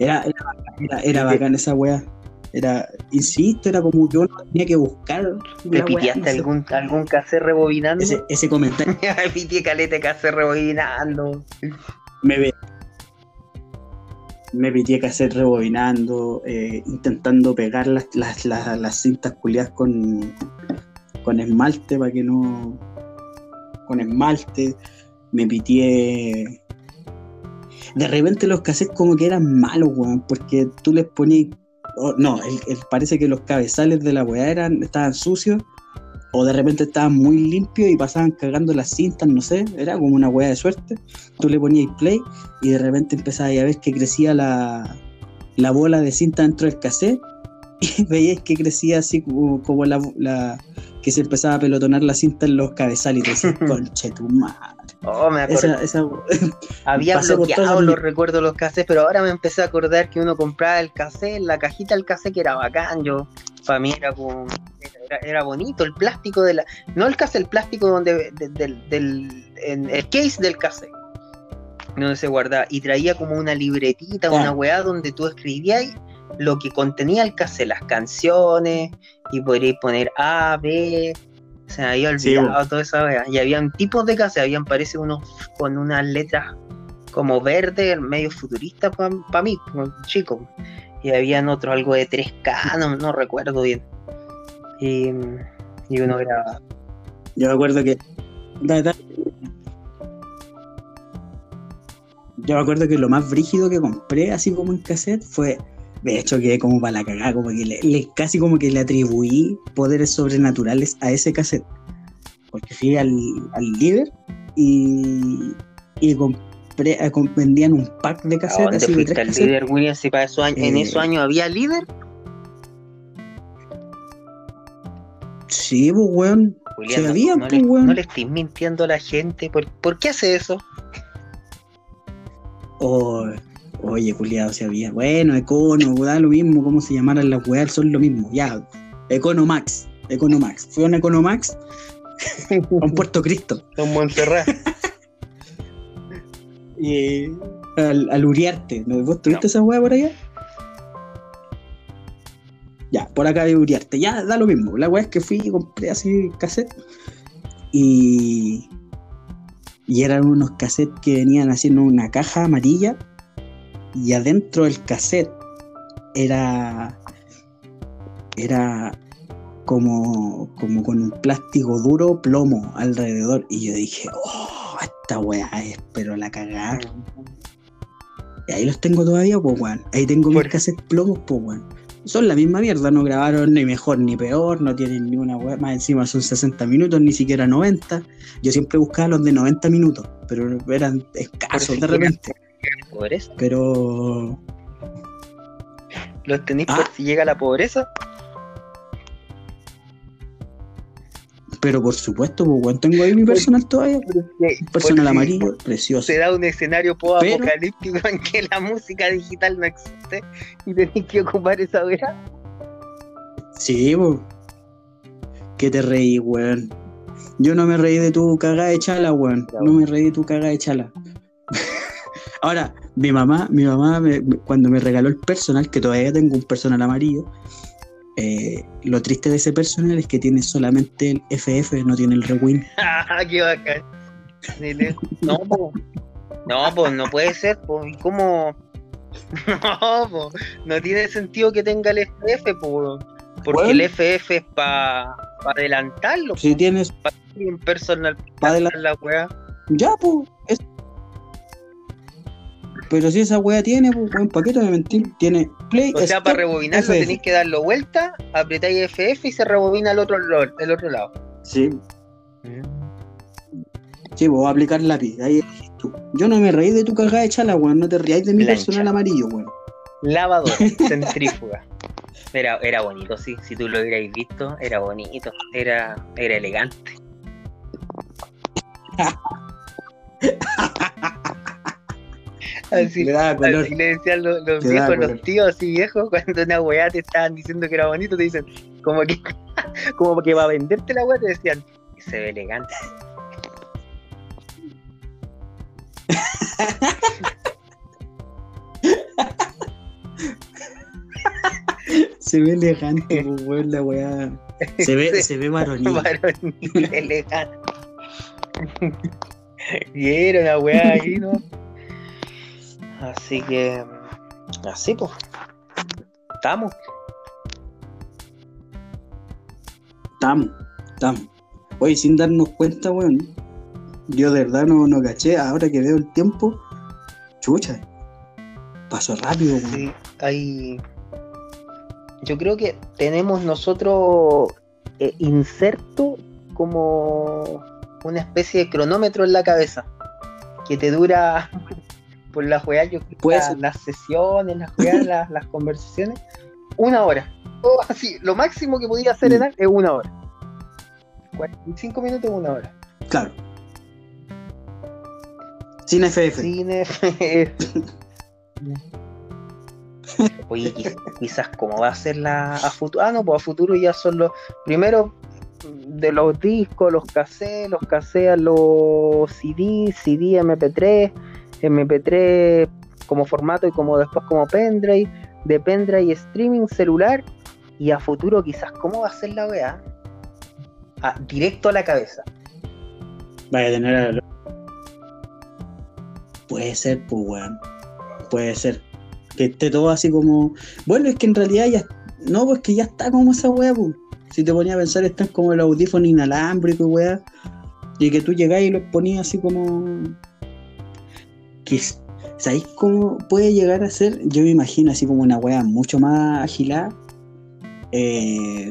era, era, bacán, era, era bacán esa weá. Era, insisto, era como que uno tenía que buscar. ¿Te piteaste no sé. algún, algún cassette rebobinando? ese, ese comentario [LAUGHS] Me pitié calete cassette rebobinando. me ve. Me pitié cassette rebobinando, eh, intentando pegar las, las, las, las cintas culiadas con, con esmalte para que no. con esmalte. Me pitié. De repente los cassettes como que eran malos, weón, porque tú les ponías. oh, no, parece que los cabezales de la weá eran, estaban sucios, o de repente estaban muy limpios y pasaban cagando las cintas, no sé, era como una weá de suerte. Tú le ponías play y de repente empezabas a ver que crecía la, la bola de cinta dentro del cassette [LAUGHS] y veías que crecía así como, como la, la- que se empezaba a pelotonar la cinta en los cabezales y te decías, [LAUGHS] conche tu madre. Oh, me. Esa, esa, [LAUGHS] Había bloqueado los recuerdos de los cassettes, pero ahora me empecé a acordar que uno compraba el cassette, la cajita del cassette que era bacán. Yo, para mí era como. Era, era bonito el plástico de la. No el cassette, el plástico donde. de- del, del- en el case del cassette. Donde se guardaba. Y traía como una libretita, una weá donde tú escribías lo que contenía el cassette, las canciones, y podrías poner A, B. Se me había Sí, olvidado toda esa weá. Y habían tipos de cassette, habían parece unos con unas letras como verde, medio futurista para mí, como chico. Y habían otros algo de 3K, no, no recuerdo bien. Y, y uno grababa. Yo me acuerdo que. da- da- Yo me acuerdo que lo más brígido que compré, así como en cassette, fue. De hecho, quedé como para la cagada, como que le- casi como que le atribuí poderes sobrenaturales a ese cassette. Porque fui al, al líder y, y compré, eh, vendían un pack de ¿A cassettes dónde fuiste cassettes. líder, William? Si para esos años, en Eh, esos años había líder. Sí, pues, weón. Julián, no, había, no pues, le, weón. no le estés mintiendo a la gente. ¿Por, por qué hace eso? Oh, oye, culiado, si había. Bueno, Econo, da lo mismo, cómo se llamaran las weas, son lo mismo. Ya, Economax, Economax. Fui a un Economax a [LAUGHS] un Puerto Cristo. En Montserrat. Y al, al Uriarte. ¿no? ¿Vos tuviste esa wea por allá? Ya, por acá de Uriarte. Ya, da lo mismo. La wea es que fui y compré así cassette. Y. Y eran unos cassettes que venían haciendo una caja amarilla. Y adentro del cassette era. Era como, como con un plástico duro, plomo alrededor. Y yo dije, oh, esta weá es, pero la cagada. Y ahí los tengo todavía, pues weón. Ahí tengo mis cassettes plomos, pues weón. Son la misma mierda, no grabaron ni mejor ni peor, no tienen ni una weá. Más encima son 60 minutos, ni siquiera 90. Yo siempre buscaba los de 90 minutos, pero eran escasos de repente. Pobreza. Pero ¿Los tenéis Ah. por si llega la pobreza? Pero por supuesto, pues tengo ahí mi personal todavía. Un personal Por si- amarillo, precioso. Se da un escenario post-apocalíptico en que la música digital no existe y tenéis que ocupar esa weá. Sí, po. ¿Qué te reí, weón? Yo no me reí de tu cagada de chala, weón. No me reí de tu cagada de chala. [LAUGHS] Ahora, mi mamá, mi mamá, me- cuando me regaló el personal, que todavía tengo un personal amarillo, eh, lo triste de ese personal es que tiene solamente el FF, no tiene el rewind. [LAUGHS] Ah, qué bacán. No, po. No, pues no puede ser, po. ¿Y cómo? [LAUGHS] No, po. No tiene sentido que tenga el FF, po. Porque Bueno. el FF es para adelantarlo. Si tienes Para un personal para adelantar, la weá. ya, pues. Pero si esa wea tiene, pues, weón, ¿para qué te voy a mentir? Tiene play. O sea, para rebobinarlo FF. tenéis que darlo vuelta, apretáis FF y se rebobina el otro, el otro lado. Sí, Sí, vos aplicar lápiz. Ahí tú. Yo no me reí de tu cagada de chala, weón. No te rías de mi Plancha. personal amarillo, weón. Lavadora, [LAUGHS] centrífuga. Era, era bonito, sí. Si tú lo hubierais visto, era bonito. Era, era elegante. [LAUGHS] Así, Le daba color. así le decían los, viejos, los tíos así viejos, [LAUGHS] cuando una weá te estaban diciendo que era bonito, te dicen, como que, [LAUGHS] como que para venderte la weá te decían, se ve elegante. [LAUGHS] Se ve elegante, pues, weón, la weá. Se ve, se ve varonil. Varonil, elegante. era una weá ahí, ¿no? Así que, así pues, estamos. Estamos, estamos. Oye, sin darnos cuenta, weón. Yo de verdad no, no caché. Ahora que veo el tiempo, chucha. Pasó rápido, weón. Sí, hay. Yo creo que tenemos nosotros eh, inserto como una especie de cronómetro en la cabeza que te dura por las weas, yo Puede la- las sesiones, las weas, las, las conversaciones, una hora. Todo así, lo máximo que podía hacer Mm. en es una hora. 45 minutos, una hora. Claro. Sin FF. Cine. [LAUGHS] Oye, quiz- quizás cómo va a ser la a futuro. Ah, no, pues a futuro ya son los. Primero de los discos, los cassettes, los cassettes, los CD, CD, MP3, MP3 como formato y como después como pendrive, de pendrive streaming celular. Y a futuro quizás cómo va a ser la weá. Ah, directo a la cabeza. Vaya a tener a... Puede ser, pues, weón. Puede ser. Que esté todo así como. Bueno, es que en realidad ya. No, pues que ya está como esa weá, pues. Si te ponías a pensar, están como el audífono inalámbrico, weá. Y que tú llegás y los ponías así como. Que, ¿Sabéis cómo puede llegar a ser? Yo me imagino así como una weá mucho más agilada. Eh...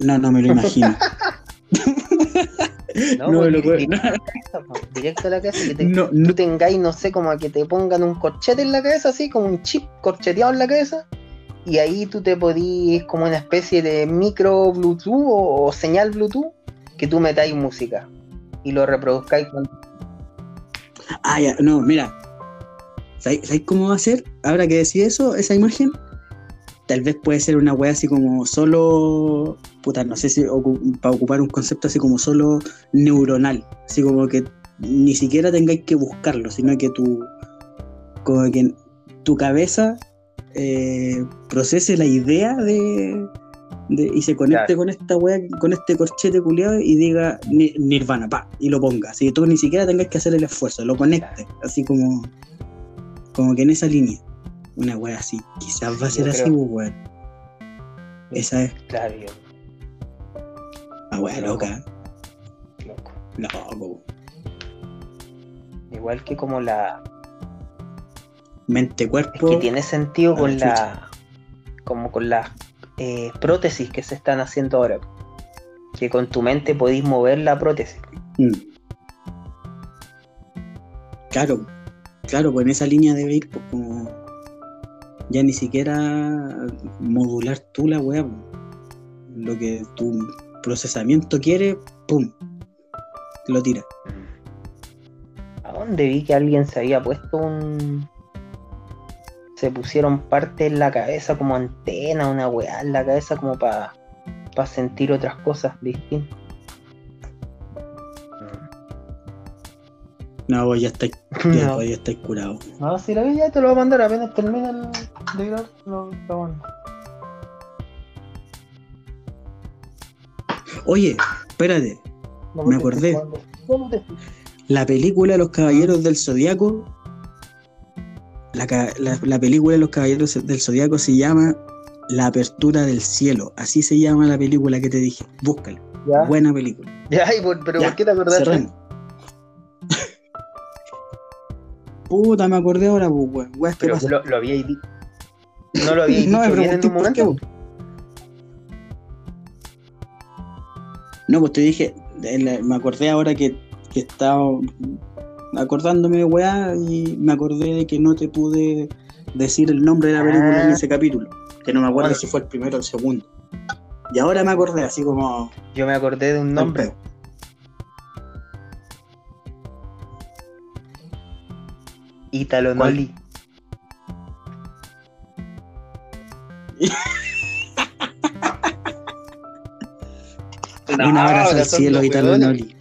No, no me lo imagino. [LAUGHS] [LAUGHS] No, No me pues, lo puedo- directo a la cabeza, pues, directo a la cabeza. Que te, No, tú no, tengáis, no sé, como que te pongan un corchete en la cabeza, así, como un chip corcheteado en la cabeza, y ahí tú te podís, como una especie de micro Bluetooth o, o señal Bluetooth, que tú metáis música y lo reproduzcáis con. Ah, ya, no, mira. ¿Sabéis cómo va a ser? Ahora que decís eso, esa imagen, tal vez puede ser una wea así como solo. Puta, no sé si para ocupar un concepto así como solo neuronal. Así como que ni siquiera tengáis que buscarlo, sino que tu. Como que tu cabeza eh, procese la idea de. De- y se conecte Claro. con esta wea, con este corchete culiado y diga Ni- Nirvana, pa, y lo ponga. Así que tú ni siquiera tengas que hacer el esfuerzo, lo conecte, así como. Como que en esa línea. Una wea así. Quizás va a Yo ser así, creo. pues, weón. Esa es. Claro, yo, Ah, wea loca. loco. Loco. Igual que como la. Mente, Es cuerpo. que tiene sentido Ah, con la. Como con las eh, prótesis que se están haciendo ahora. Que con tu mente podéis mover la prótesis. Mm. Claro, claro, pues en esa línea debe ir, pues como. Ya ni siquiera modular tú la weá, pues. Lo que tu procesamiento quiere, pum. Lo tira. ¿A dónde vi que alguien se había puesto un. Se pusieron parte en la cabeza como antena, una weá en la cabeza como para sentir otras cosas distintas. No, vos ya estáis, [LAUGHS] ya, No, vos ya estáis curado. no, si la vi ya te lo voy a mandar apenas termina el de grabar, lo, lo mando. Oye, espérate. No, Me porque acordé. cuando- ¿Cómo te- La película los Caballeros del Zodiaco. La, la- la película de los Caballeros del Zodiaco se llama La Apertura del Cielo. Así se llama la película que te dije. Búscala. Ya, Buena película. ya, por- pero Ya, ¿por qué te acordaste? Puta, me acordé ahora, pues, weón. Weas, ¿qué Pero lo, lo habíais dicho. No lo habíais [LAUGHS] No me pregunté un por qué, momento. weón. No, pues te dije, me acordé ahora que, que estaba acordándome de weá y me acordé de que no te pude decir el nombre de la película en Ah. ese capítulo. Que no me acuerdo Bueno. si fue el primero o el segundo. Y ahora me acordé, así como. Yo me acordé de un nombre. Ítalo ¿Cuál? Noli. [LAUGHS] Un abrazo al cielo, Italo. Noli.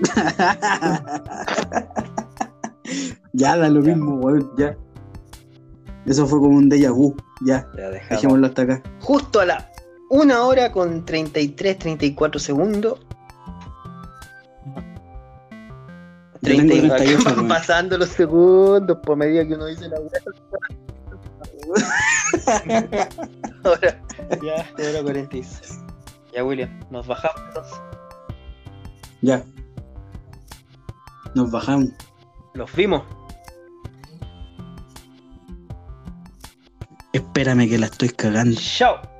[LAUGHS] ya da lo Ya. mismo, weón, ya. Eso fue como un déjà vu, ya. Ya. Dejémoslo hasta acá. Justo a la una hora con 33, 34 segundos. Yo tengo 30 y- 38, van [LAUGHS] weón. pasando los segundos por medida que uno dice la. [LAUGHS] Ahora, ya, hora 46. Ya, William, nos bajamos entonces. Ya. Nos bajamos. Los vimos. Espérame que la estoy cagando. Chao.